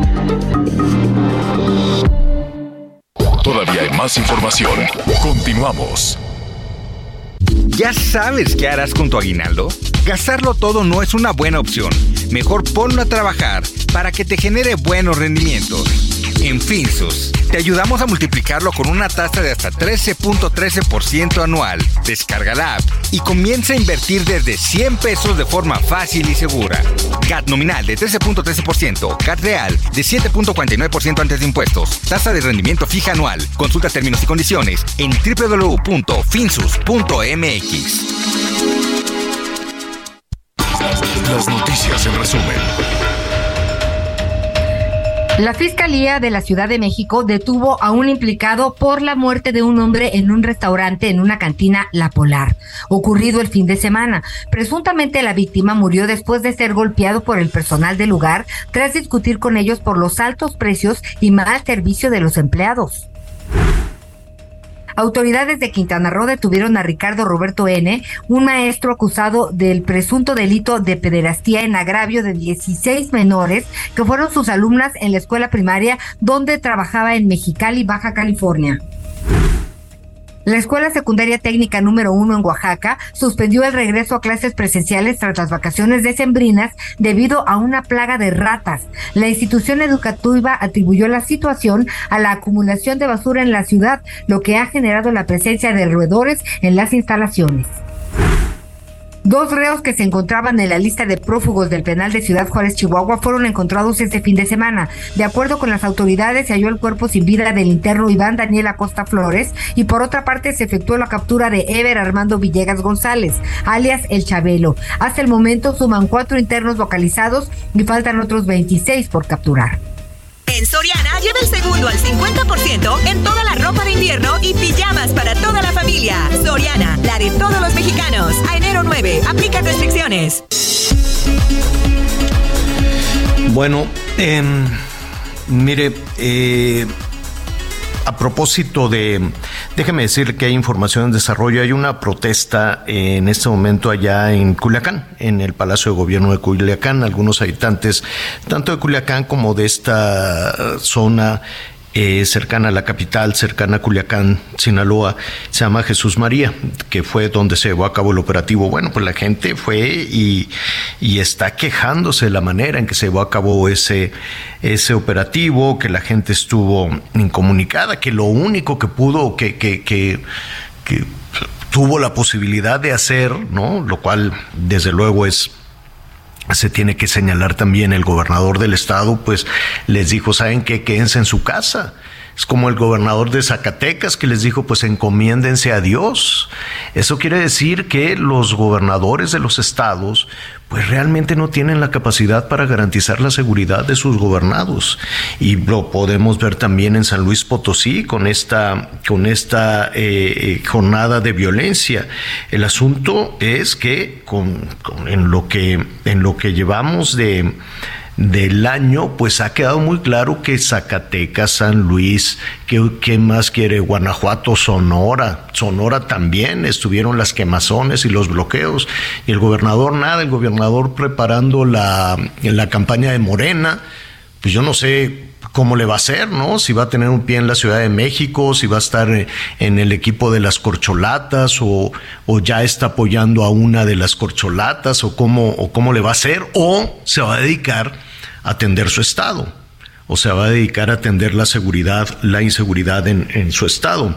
Más información. Continuamos. ¿Ya sabes qué harás con tu aguinaldo? Gastarlo todo no es una buena opción. Mejor ponlo a trabajar para que te genere buenos rendimientos. En Finsus, te ayudamos a multiplicarlo con una tasa de hasta 13.13% anual. Descarga la app y comienza a invertir desde 100 pesos de forma fácil y segura. CAT nominal de 13.13%, CAT real de 7.49% antes de impuestos. Tasa de rendimiento fija anual. Consulta términos y condiciones en www.finsus.mx. Las noticias en resumen. La Fiscalía de la Ciudad de México detuvo a un implicado por la muerte de un hombre en un restaurante en una cantina La Polar, ocurrido el fin de semana. Presuntamente la víctima murió después de ser golpeado por el personal del lugar tras discutir con ellos por los altos precios y mal servicio de los empleados. Autoridades de Quintana Roo detuvieron a Ricardo Roberto N., un maestro acusado del presunto delito de pederastía en agravio de 16 menores que fueron sus alumnas en la escuela primaria donde trabajaba en Mexicali, Baja California. La Escuela Secundaria Técnica número uno en Oaxaca suspendió el regreso a clases presenciales tras las vacaciones decembrinas debido a una plaga de ratas. La institución educativa atribuyó la situación a la acumulación de basura en la ciudad, lo que ha generado la presencia de roedores en las instalaciones. Dos reos que se encontraban en la lista de prófugos del penal de Ciudad Juárez, Chihuahua, fueron encontrados este fin de semana. De acuerdo con las autoridades, se halló el cuerpo sin vida del interno Iván Daniel Acosta Flores y por otra parte se efectuó la captura de Ever Armando Villegas González, alias El Chabelo. Hasta el momento suman cuatro internos localizados y faltan otros 26 por capturar. En Soriana lleva el segundo al 50% en toda la ropa de invierno y pijamas para toda la familia. Soriana, la de todos los mexicanos. A enero 9, aplica restricciones. Bueno, em, mire, eh, a propósito de, déjeme decir que hay información en desarrollo, hay una protesta en este momento allá en Culiacán, en el Palacio de Gobierno de Culiacán, algunos habitantes, tanto de Culiacán como de esta zona eh, cercana a la capital, cercana a Culiacán, Sinaloa, se llama Jesús María, que fue donde se llevó a cabo el operativo. Bueno, pues la gente fue y, y está quejándose de la manera en que se llevó a cabo ese, ese operativo, que la gente estuvo incomunicada, que lo único que pudo, que, que, que, que tuvo la posibilidad de hacer, ¿no? Lo cual, desde luego, es se tiene que señalar también el gobernador del estado, pues les dijo, ¿saben qué? Quédense en su casa. Es como el gobernador de Zacatecas que les dijo, pues encomiéndense a Dios. Eso quiere decir que los gobernadores de los estados, pues realmente no tienen la capacidad para garantizar la seguridad de sus gobernados. Y lo podemos ver también en San Luis Potosí con esta, con esta eh, jornada de violencia. El asunto es que con, en, lo que en lo que llevamos de del año, pues ha quedado muy claro que Zacatecas, San Luis, ¿qué, más quiere? Guanajuato, Sonora, Sonora también estuvieron las quemazones y los bloqueos, y el gobernador nada, el gobernador preparando la, la campaña de Morena, pues yo no sé cómo le va a hacer, ¿no? Si va a tener un pie en la Ciudad de México, si va a estar en el equipo de las corcholatas o, o ya está apoyando a una de las corcholatas o cómo, o cómo le va a hacer o se va a dedicar atender su estado o se va a dedicar a atender la seguridad, la inseguridad en, en su estado.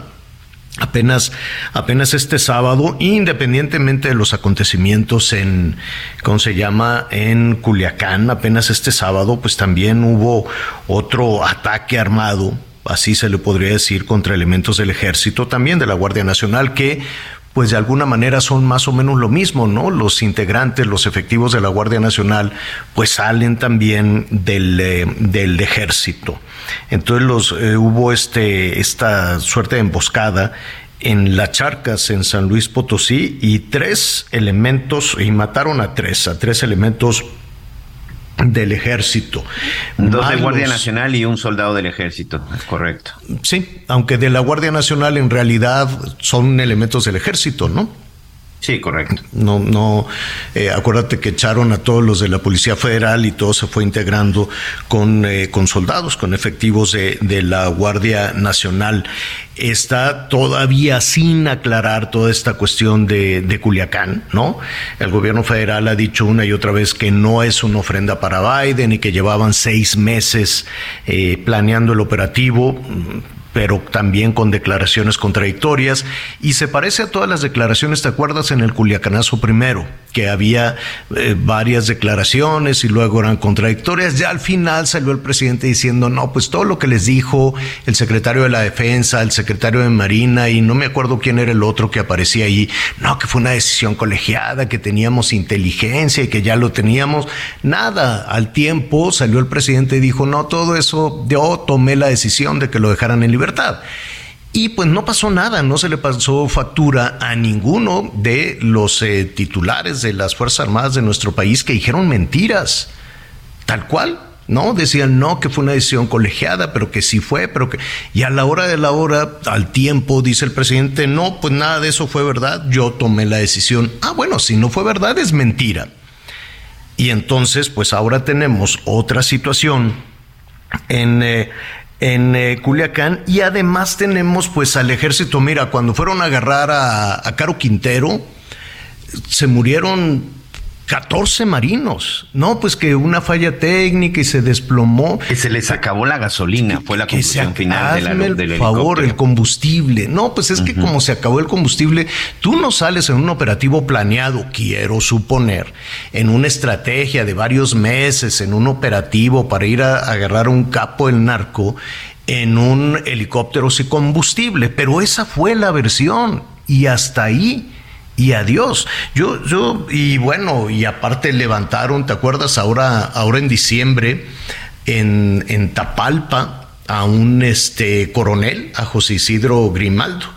Apenas, apenas este sábado, independientemente de los acontecimientos en, ¿cómo se llama? En Culiacán, apenas este sábado, pues también hubo otro ataque armado, así se le podría decir, contra elementos del ejército, también de la Guardia Nacional, que pues de alguna manera son más o menos lo mismo, ¿no? Los integrantes, los efectivos de la Guardia Nacional, pues salen también del, eh, del ejército. Entonces los, eh, hubo este, esta suerte de emboscada en las charcas en San Luis Potosí y tres elementos, y mataron a tres, a tres elementos del ejército. Dos de Guardia Nacional y un soldado del ejército, es correcto. Sí, aunque de la Guardia Nacional en realidad son elementos del ejército, ¿no? Sí, correcto. No, no, eh, acuérdate que echaron a todos los de la Policía Federal y todo se fue integrando con, eh, con soldados, con efectivos de, de, la Guardia Nacional. Está todavía sin aclarar toda esta cuestión de, de Culiacán, ¿no? El gobierno federal ha dicho una y otra vez que no es una ofrenda para Biden y que llevaban seis meses eh, planeando el operativo pero también con declaraciones contradictorias y se parece a todas las declaraciones, ¿te acuerdas en el Culiacanazo primero? Que había eh, varias declaraciones y luego eran contradictorias. Ya al final salió el presidente diciendo, no, pues todo lo que les dijo el secretario de la Defensa, el secretario de Marina y no me acuerdo quién era el otro que aparecía ahí, no, que fue una decisión colegiada, que teníamos inteligencia y que ya lo teníamos. Nada, al tiempo salió el presidente y dijo, no, todo eso, yo tomé la decisión de que lo dejaran en libertad y pues no pasó nada, no se le pasó factura a ninguno de los eh, titulares de las Fuerzas Armadas de nuestro país que dijeron mentiras, tal cual. No, decían no, que fue una decisión colegiada, pero que sí fue, pero que. Y a la hora de la hora, al tiempo, dice el presidente, no, pues nada de eso fue verdad, yo tomé la decisión. Ah, bueno, si no fue verdad, es mentira. Y entonces, pues ahora tenemos otra situación en, eh, en eh, Culiacán y además tenemos pues al ejército, mira, cuando fueron a agarrar a, a Caro Quintero, se murieron 14 marinos. No, pues que una falla técnica y se desplomó. Que se les acabó la gasolina, fue la conclusión final de la, el del favor, el combustible. No, pues es que como se acabó el combustible, tú no sales en un operativo planeado, quiero suponer, en una estrategia de varios meses, en un operativo para ir a, a agarrar un capo del narco en un helicóptero sin combustible. Pero esa fue la versión y hasta ahí y adiós. Yo, yo, y bueno, y aparte levantaron, ¿te acuerdas? Ahora, ahora en diciembre, en, en Tapalpa, a un este coronel, a José Isidro Grimaldo.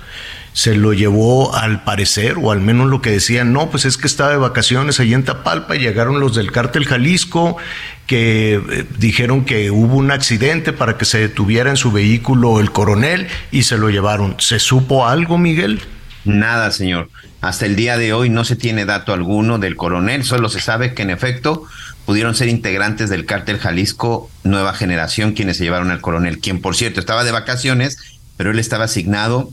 Se lo llevó al parecer, o al menos lo que decían, no, pues es que estaba de vacaciones allí en Tapalpa y llegaron los del cártel Jalisco que eh, dijeron que hubo un accidente para que se detuviera en su vehículo el coronel y se lo llevaron. ¿Se supo algo, Miguel? Nada, señor. Hasta el día de hoy no se tiene dato alguno del coronel, solo se sabe que en efecto pudieron ser integrantes del cártel Jalisco Nueva Generación quienes se llevaron al coronel, quien por cierto estaba de vacaciones, pero él estaba asignado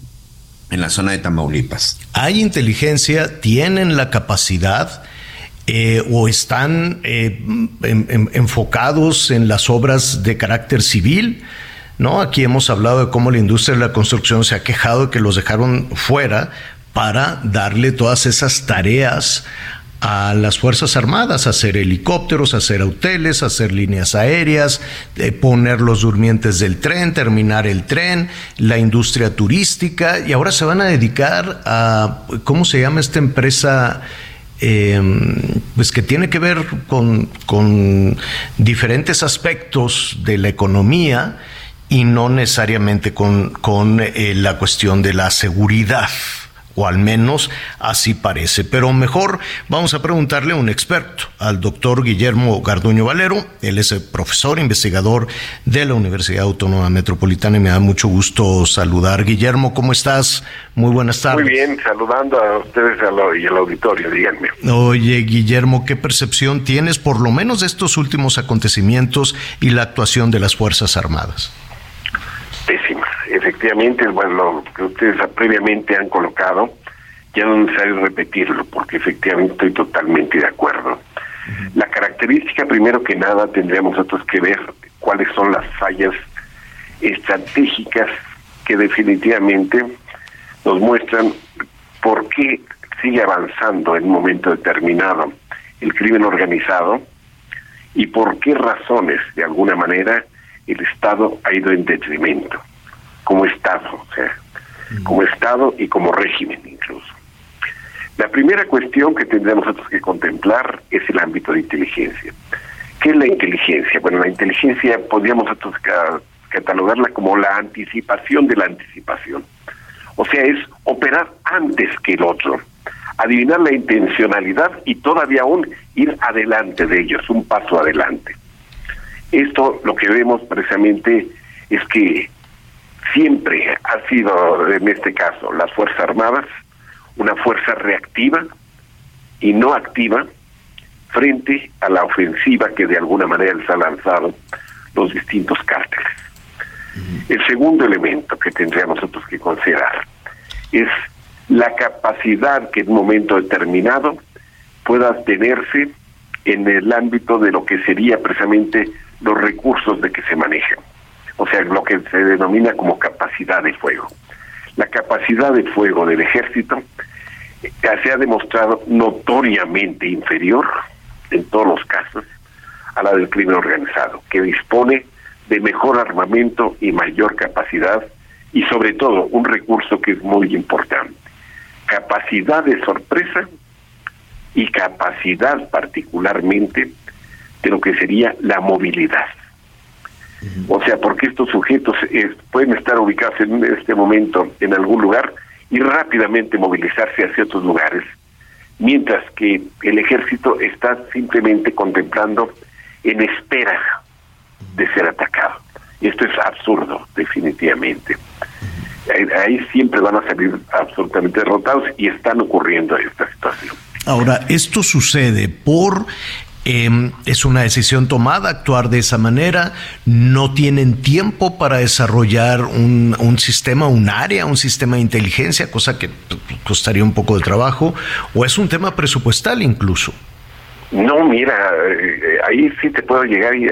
en la zona de Tamaulipas. Hay inteligencia, tienen la capacidad eh, o están eh, en, en, enfocados en las obras de carácter civil. ¿No? Aquí hemos hablado de cómo la industria de la construcción se ha quejado de que los dejaron fuera para darle todas esas tareas a las Fuerzas Armadas, hacer helicópteros, hacer hoteles, hacer líneas aéreas, eh, poner los durmientes del tren, terminar el tren, la industria turística, y ahora se van a dedicar a, ¿cómo se llama esta empresa? Eh, pues que tiene que ver con, con diferentes aspectos de la economía y no necesariamente con, con eh, la cuestión de la seguridad o al menos así parece. Pero mejor vamos a preguntarle a un experto, al doctor Guillermo Garduño Valero. Él es el profesor investigador de la Universidad Autónoma Metropolitana y me da mucho gusto saludar. Guillermo, ¿cómo estás? Muy buenas tardes. Muy bien, saludando a ustedes y al auditorio, díganme. Oye, Guillermo, ¿qué percepción tienes por lo menos de estos últimos acontecimientos y la actuación de las Fuerzas Armadas? Efectivamente, bueno, lo que ustedes previamente han colocado, ya no es necesario repetirlo, porque efectivamente estoy totalmente de acuerdo. La característica, primero que nada, tendríamos nosotros que ver cuáles son las fallas estratégicas que definitivamente nos muestran por qué sigue avanzando en un momento determinado el crimen organizado y por qué razones, de alguna manera, el Estado ha ido en detrimento como Estado, o sea, como Estado y como régimen incluso. La primera cuestión que tendremos nosotros que contemplar es el ámbito de inteligencia. ¿Qué es la inteligencia? Bueno, la inteligencia podríamos nosotros catalogarla como la anticipación de la anticipación. O sea, es operar antes que el otro, adivinar la intencionalidad y todavía aún ir adelante de ellos, un paso adelante. Esto lo que vemos precisamente es que siempre ha sido, en este caso, las Fuerzas Armadas, una fuerza reactiva, y no activa frente a la ofensiva que de alguna manera les ha lanzado los distintos cárteles. El segundo elemento que tendríamos nosotros que considerar es la capacidad que en un momento determinado pueda tenerse en el ámbito de lo que sería precisamente los recursos de que se manejan, o sea, lo que se denomina como capacidad de fuego. La capacidad de fuego del ejército eh, se ha demostrado notoriamente inferior en todos los casos a la del crimen organizado, que dispone de mejor armamento y mayor capacidad y sobre todo un recurso que es muy importante, capacidad de sorpresa y capacidad particularmente de lo que sería la movilidad. O sea, porque estos sujetos eh, pueden estar ubicados en este momento en algún lugar y rápidamente movilizarse hacia otros lugares, mientras que el ejército está simplemente contemplando en espera de ser atacado. Esto es absurdo, definitivamente. Ahí, siempre van a salir absolutamente derrotados y están ocurriendo esta situación. Ahora, esto sucede por Em, es una decisión tomada actuar de esa manera, no tienen tiempo para desarrollar un, un, sistema, un área, un sistema de inteligencia, cosa que costaría un poco de trabajo, o es un tema presupuestal incluso. No, mira, eh, ahí sí te puedo llegar y,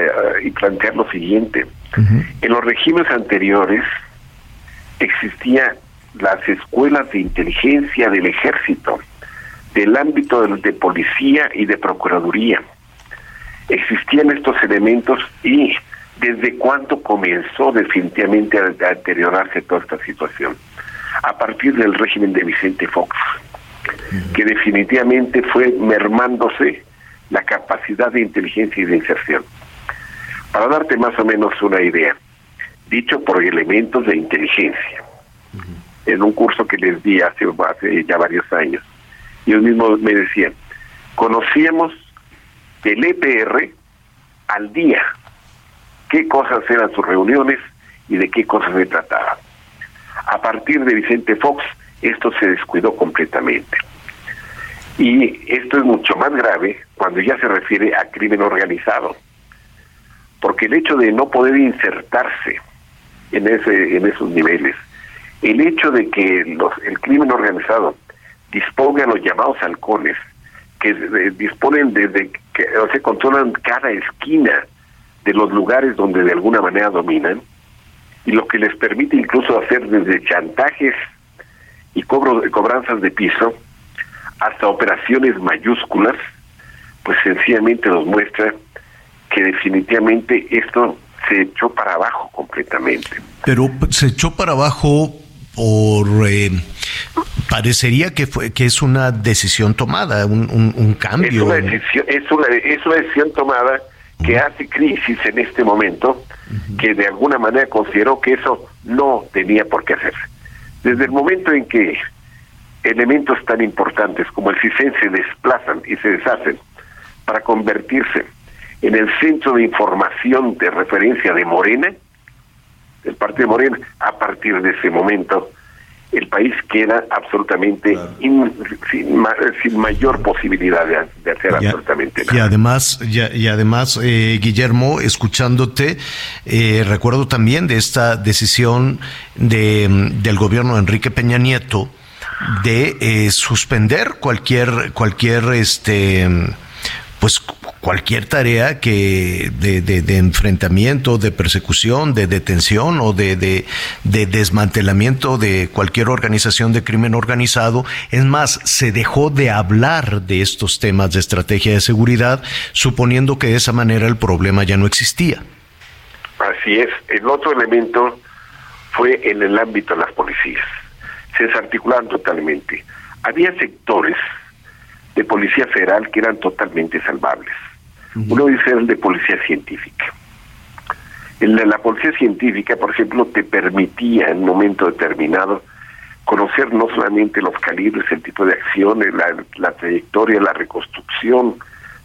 y plantear lo siguiente. En los regímenes anteriores existían las escuelas de inteligencia del ejército, del ámbito de, de policía y de procuraduría existían estos elementos y desde cuándo comenzó definitivamente a, deteriorarse toda esta situación. A partir del régimen de Vicente Fox, que definitivamente fue mermándose la capacidad de inteligencia y de inserción. Para darte más o menos una idea, dicho por elementos de inteligencia, en un curso que les di hace, hace ya varios años, ellos mismos me decían, conocíamos del EPR al día qué cosas eran sus reuniones y de qué cosas se trataba. A partir de Vicente Fox, esto se descuidó completamente. Y esto es mucho más grave cuando ya se refiere a crimen organizado, porque el hecho de no poder insertarse en ese en esos niveles, el hecho de que los, el crimen organizado disponga a los llamados halcones, que disponen desde que o sea, controlan cada esquina de los lugares donde de alguna manera dominan y lo que les permite incluso hacer desde chantajes y cobro, cobranzas de piso hasta operaciones mayúsculas, pues sencillamente nos muestra que definitivamente esto se echó para abajo completamente. Pero se echó para abajo por eh, parecería que fue que es una decisión tomada, un, un, cambio. Es una decisión, es una, es una decisión tomada que hace crisis en este momento, que de alguna manera consideró que eso no tenía por qué hacerse. Desde el momento en que elementos tan importantes como el CISEN se desplazan y se deshacen para convertirse en el centro de información de referencia de Morena, el Partido Morena, a partir de ese momento el país queda absolutamente sin, mayor posibilidad de, hacer absolutamente nada. Y además, y, además eh, Guillermo, escuchándote, eh, recuerdo también de esta decisión de, del gobierno de Enrique Peña Nieto de eh, suspender cualquier, cualquier este pues cualquier tarea que de, de, enfrentamiento, de persecución, de detención o de, de, desmantelamiento de cualquier organización de crimen organizado. Es más, se dejó de hablar de estos temas de estrategia de seguridad, suponiendo que de esa manera el problema ya no existía. Así es. El otro elemento fue en el ámbito de las policías. Se desarticularon totalmente. Había sectores de policía federal que eran totalmente salvables. Uno dice el de policía científica. El de la policía científica, por ejemplo, te permitía en un momento determinado conocer no solamente los calibres, el tipo de acciones, la, la trayectoria, la reconstrucción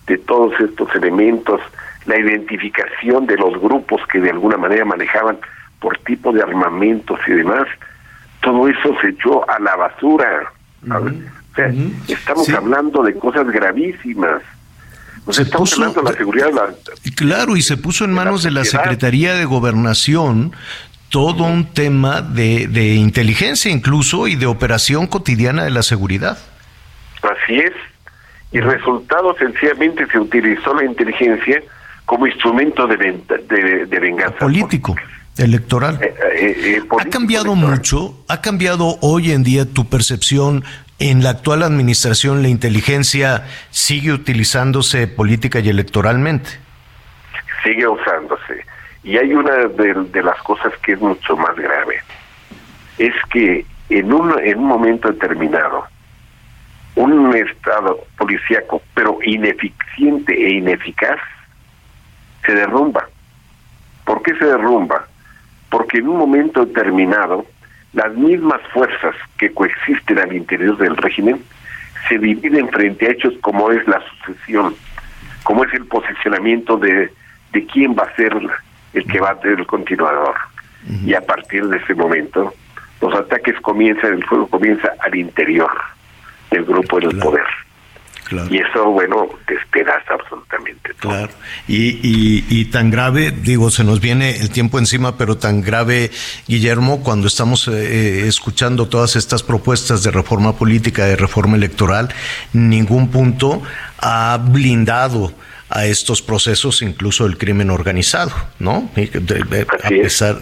de todos estos elementos, la identificación de los grupos que de alguna manera manejaban por tipo de armamentos y demás, todo eso se echó a la basura. Sea, estamos hablando de cosas gravísimas. Nos estamos hablando de la seguridad. claro, y se puso en manos de la Secretaría de Gobernación todo un tema de, de inteligencia incluso y de operación cotidiana de la seguridad. Así es. Y resultado sencillamente se utilizó la inteligencia como instrumento de, de, venganza. Político, electoral. Eh, eh, eh, ¿Ha cambiado mucho? ¿Ha cambiado hoy en día tu percepción? En la actual administración, la inteligencia sigue utilizándose política y electoralmente. Sigue usándose. Y hay una de, las cosas que es mucho más grave. Es que en un, en un momento determinado, un Estado policíaco, pero ineficiente e ineficaz, se derrumba. ¿Por qué se derrumba? Porque en un momento determinado, las mismas fuerzas que coexisten al interior del régimen se dividen frente a hechos como es la sucesión, como es el posicionamiento de, de quién va a ser el que va a ser el continuador. Y a partir de ese momento, los ataques comienzan, el fuego comienza al interior del grupo del poder. Y eso, bueno, despedaza absolutamente todo. Claro. Y, y, tan grave, digo, se nos viene el tiempo encima, pero tan grave, Guillermo, cuando estamos eh, eh, escuchando todas estas propuestas de reforma política, de reforma electoral, ningún punto ha blindado a estos procesos, incluso el crimen organizado, ¿no? A pesar,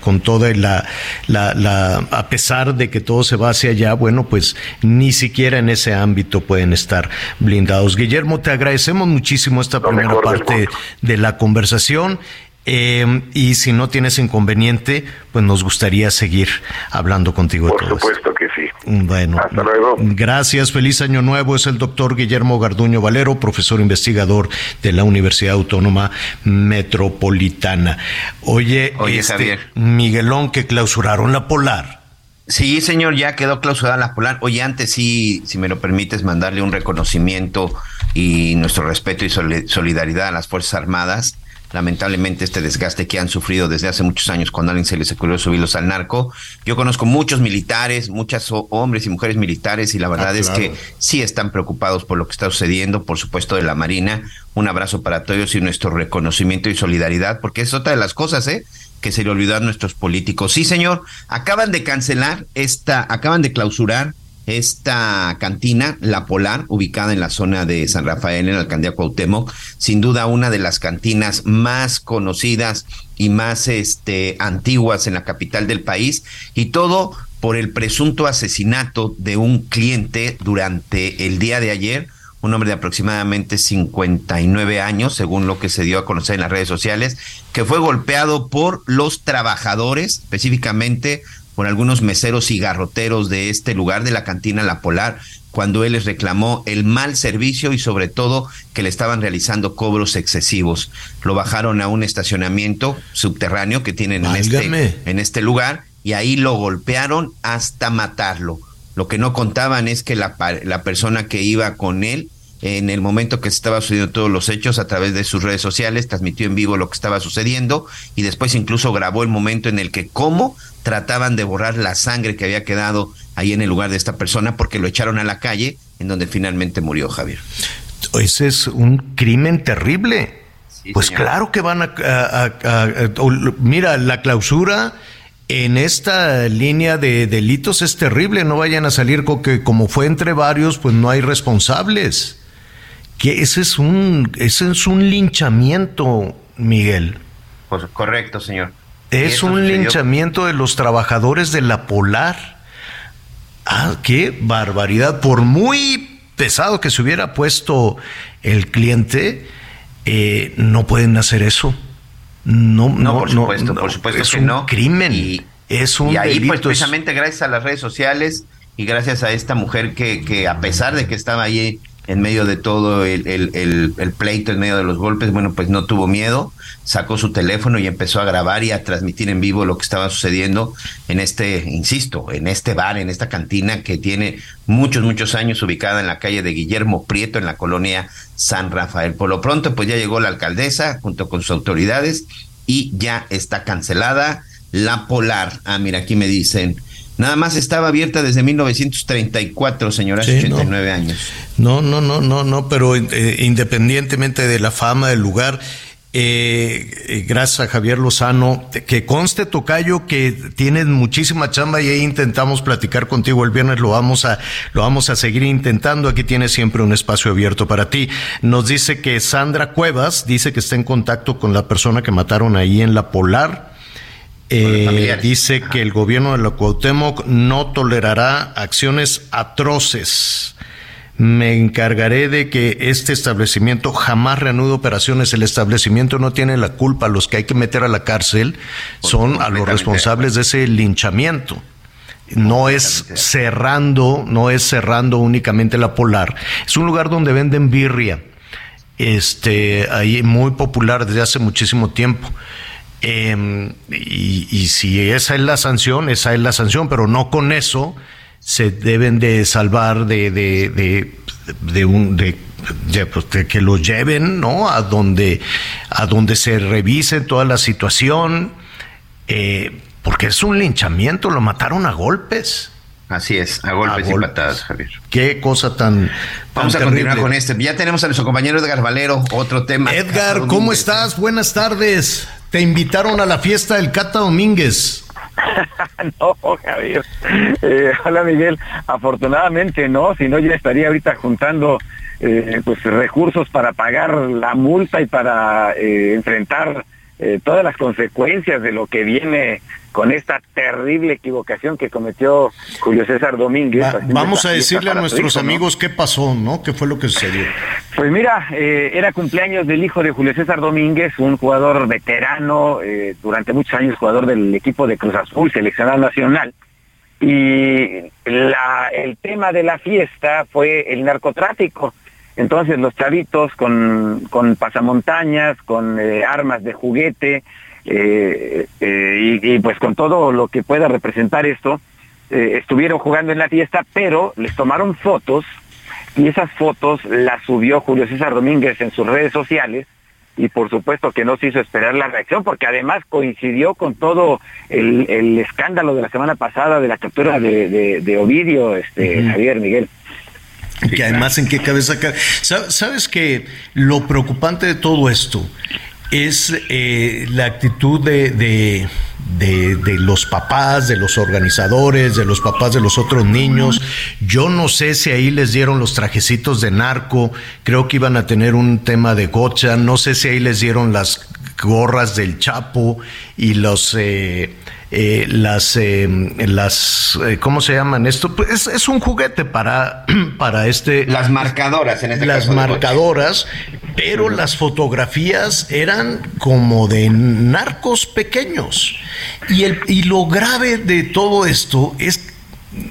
con toda la, la, a pesar de que todo se va hacia allá, bueno, pues ni siquiera en ese ámbito pueden estar blindados. Guillermo, te agradecemos muchísimo esta primera parte de la conversación. Eh, y si no tienes inconveniente, pues nos gustaría seguir hablando contigo. Por supuesto que sí. Bueno, hasta luego. Gracias, feliz año nuevo. Es el doctor Guillermo Garduño Valero, profesor investigador de la Universidad Autónoma Metropolitana. Oye, Oye este, Miguelón, que clausuraron la Polar. Sí, señor, ya quedó clausurada la Polar. Oye, antes sí, si me lo permites, mandarle un reconocimiento y nuestro respeto y solidaridad a las Fuerzas Armadas lamentablemente este desgaste que han sufrido desde hace muchos años cuando alguien se les ocurrió subirlos al narco. Yo conozco muchos militares, muchos hombres y mujeres militares y la verdad ah, es que sí están preocupados por lo que está sucediendo, por supuesto de la Marina. Un abrazo para todos y nuestro reconocimiento y solidaridad, porque es otra de las cosas, ¿eh? que se le olvidó a nuestros políticos. Sí, señor, acaban de cancelar esta, acaban de clausurar esta cantina, La Polar, ubicada en la zona de San Rafael, en la alcaldía Cuauhtémoc, sin duda una de las cantinas más conocidas y más este, antiguas en la capital del país, y todo por el presunto asesinato de un cliente durante el día de ayer, un hombre de aproximadamente 59 años, según lo que se dio a conocer en las redes sociales, que fue golpeado por los trabajadores, específicamente por algunos meseros y garroteros de este lugar de la cantina La Polar cuando él les reclamó el mal servicio y sobre todo que le estaban realizando cobros excesivos. Lo bajaron a un estacionamiento subterráneo que tienen en este, en este lugar y ahí lo golpearon hasta matarlo. Lo que no contaban es que la, la persona que iba con él en el momento que se estaba sucediendo todos los hechos a través de sus redes sociales, transmitió en vivo lo que estaba sucediendo y después incluso grabó el momento en el que cómo trataban de borrar la sangre que había quedado ahí en el lugar de esta persona porque lo echaron a la calle en donde finalmente murió Javier. Ese es un crimen terrible. pues claro que van a, Mira, la clausura en esta línea de delitos es terrible. No vayan a salir con que como fue entre varios, pues no hay responsables que ese es un, ese es un linchamiento, Miguel. Pues correcto, señor. Es un linchamiento de los trabajadores de la Polar. Ah, qué barbaridad. Por muy pesado que se hubiera puesto el cliente, eh, no pueden hacer eso. No, no, por supuesto, por supuesto es que un no. crimen. Y, es un y ahí, pues, precisamente gracias a las redes sociales y gracias a esta mujer que, que a pesar de que estaba ahí en medio de todo el, el, pleito, en medio de los golpes, bueno, pues no tuvo miedo, sacó su teléfono y empezó a grabar y a transmitir en vivo lo que estaba sucediendo en este, insisto, en este bar, en esta cantina que tiene muchos, muchos años ubicada en la calle de Guillermo Prieto, en la colonia San Rafael. Por lo pronto, pues ya llegó la alcaldesa junto con sus autoridades y ya está cancelada la Polar. Ah, mira, aquí me dicen Nada más estaba abierta desde 1934, señora, hace 89 años. No, no, no, no, no, pero eh, independientemente de la fama del lugar, eh, eh, gracias a Javier Lozano, que conste Tocayo que tienes muchísima chamba y ahí intentamos platicar contigo el viernes, lo vamos a, lo vamos a seguir intentando, aquí tienes siempre un espacio abierto para ti. Nos dice que Sandra Cuevas dice que está en contacto con la persona que mataron ahí en la Polar. Eh, dice que el gobierno de la Cuauhtémoc no tolerará acciones atroces me encargaré de que este establecimiento jamás reanude operaciones. El establecimiento no tiene la culpa. Los que hay que meter a la cárcel son a los responsables de ese linchamiento. No es cerrando, no es cerrando únicamente la polar. Es un lugar donde venden birria. Este, ahí muy popular desde hace muchísimo tiempo. Em, y, y si esa es la sanción, esa es la sanción, pero no con eso se deben de salvar de, de, de, un de, pues, que los lleven no a donde a donde se revise toda la situación eh, porque es un linchamiento lo mataron a golpes Así es, a golpes, y patadas, Javier. Qué cosa tan. Vamos a continuar con este. Ya tenemos a nuestro compañero Edgar Valero, otro tema. Edgar, ¿cómo estás? Buenas tardes. Te invitaron a la fiesta del Cata Domínguez. no, Javier. Eh, hola, Miguel. Afortunadamente no, si no ya estaría ahorita juntando eh, pues recursos para pagar la multa y para eh, enfrentar todas las consecuencias de lo que viene con esta terrible equivocación que cometió Julio César Domínguez. vamos a decirle a nuestros amigos qué pasó, ¿no? ¿Qué fue lo que sucedió? Pues mira, eh, era cumpleaños del hijo de Julio César Domínguez, un jugador veterano, eh, durante muchos años jugador del equipo de Cruz Azul, seleccionado nacional. Y el tema de la fiesta fue el narcotráfico. Entonces los chavitos con, con pasamontañas, con eh, armas de juguete, eh, eh, y, pues con todo lo que pueda representar esto, eh, estuvieron jugando en la fiesta, pero les tomaron fotos y esas fotos las subió Julio César Domínguez en sus redes sociales y por supuesto que no se hizo esperar la reacción porque además coincidió con todo el, escándalo de la semana pasada de la captura de, Ovidio, este, Javier Miguel. Que además en qué cabeza Sabes que lo preocupante de todo esto es eh, la actitud de, de, de, los papás, de los organizadores, de los papás de los otros niños. Yo no sé si ahí les dieron los trajecitos de narco, creo que iban a tener un tema de gocha, no sé si ahí les dieron las gorras del Chapo y los... Eh, eh, las, eh, las eh, ¿cómo se llaman esto? Pues es, un juguete para, para este... Las marcadoras, en este Las marcadoras, pero las fotografías eran como de narcos pequeños. Y, el, y lo grave de todo esto es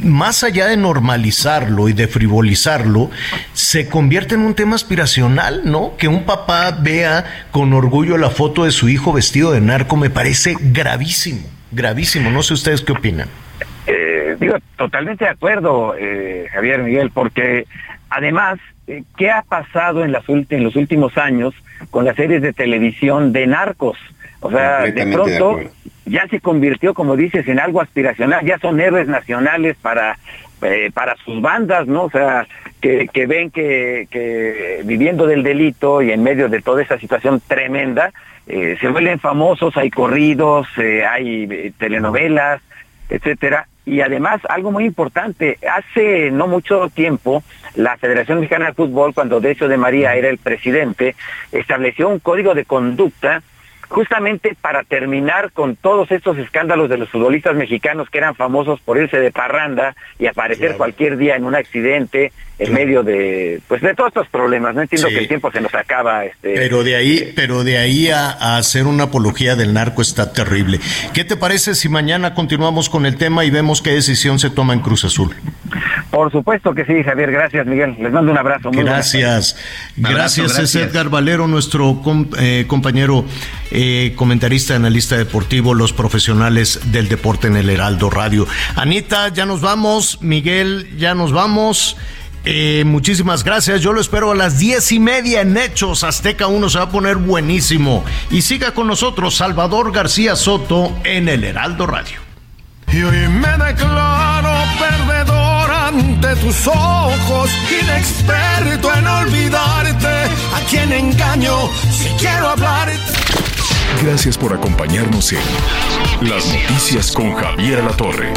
más allá de normalizarlo y de frivolizarlo, se convierte en un tema aspiracional, ¿no? Que un papá vea con orgullo la foto de su hijo vestido de narco me parece gravísimo gravísimo. No sé ustedes qué opinan. Eh, digo, totalmente de acuerdo, eh, Javier Miguel, porque además, ¿qué ha pasado en, las en los últimos años con las series de televisión de narcos? O sea, de pronto ya se convirtió, como dices, en algo aspiracional, ya son héroes nacionales para, para sus bandas, ¿no? O sea, que, que ven que, que viviendo del delito y en medio de toda esa situación tremenda, eh, se vuelven famosos, hay corridos, eh, hay eh, telenovelas, etcétera. Y además, algo muy importante, hace no mucho tiempo, la Federación Mexicana de Fútbol, cuando Decio de María era el presidente, estableció un código de conducta justamente para terminar con todos estos escándalos de los futbolistas mexicanos que eran famosos por irse de parranda y aparecer cualquier día en un accidente en medio de pues de todos estos problemas no entiendo que el tiempo se nos acaba este pero de ahí pero de ahí a, hacer una apología del narco está terrible. Qué te parece si mañana continuamos con el tema y vemos qué decisión se toma en Cruz Azul por supuesto que sí Javier. Gracias Miguel. Les mando un abrazo. Gracias. Gracias, es Edgar Valero nuestro eh, compañero eh, comentarista analista deportivo los profesionales del deporte en el Heraldo Radio Anita ya nos vamos Miguel ya nos vamos eh, muchísimas gracias. Yo lo espero a las diez y media en Hechos. Azteca 1 se va a poner buenísimo. Y siga con nosotros Salvador García Soto en el Heraldo Radio. Y hoy me declaro perdedor ante tus ojos, inexperto en olvidarte, a quien engaño si quiero hablarte. Gracias por acompañarnos en Las Noticias con Javier La Torre.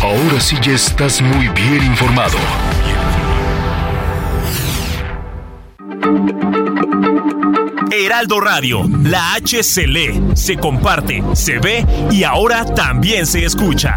Ahora sí ya estás muy bien informado. Heraldo Radio, la H se lee, se comparte, se ve y ahora también se escucha.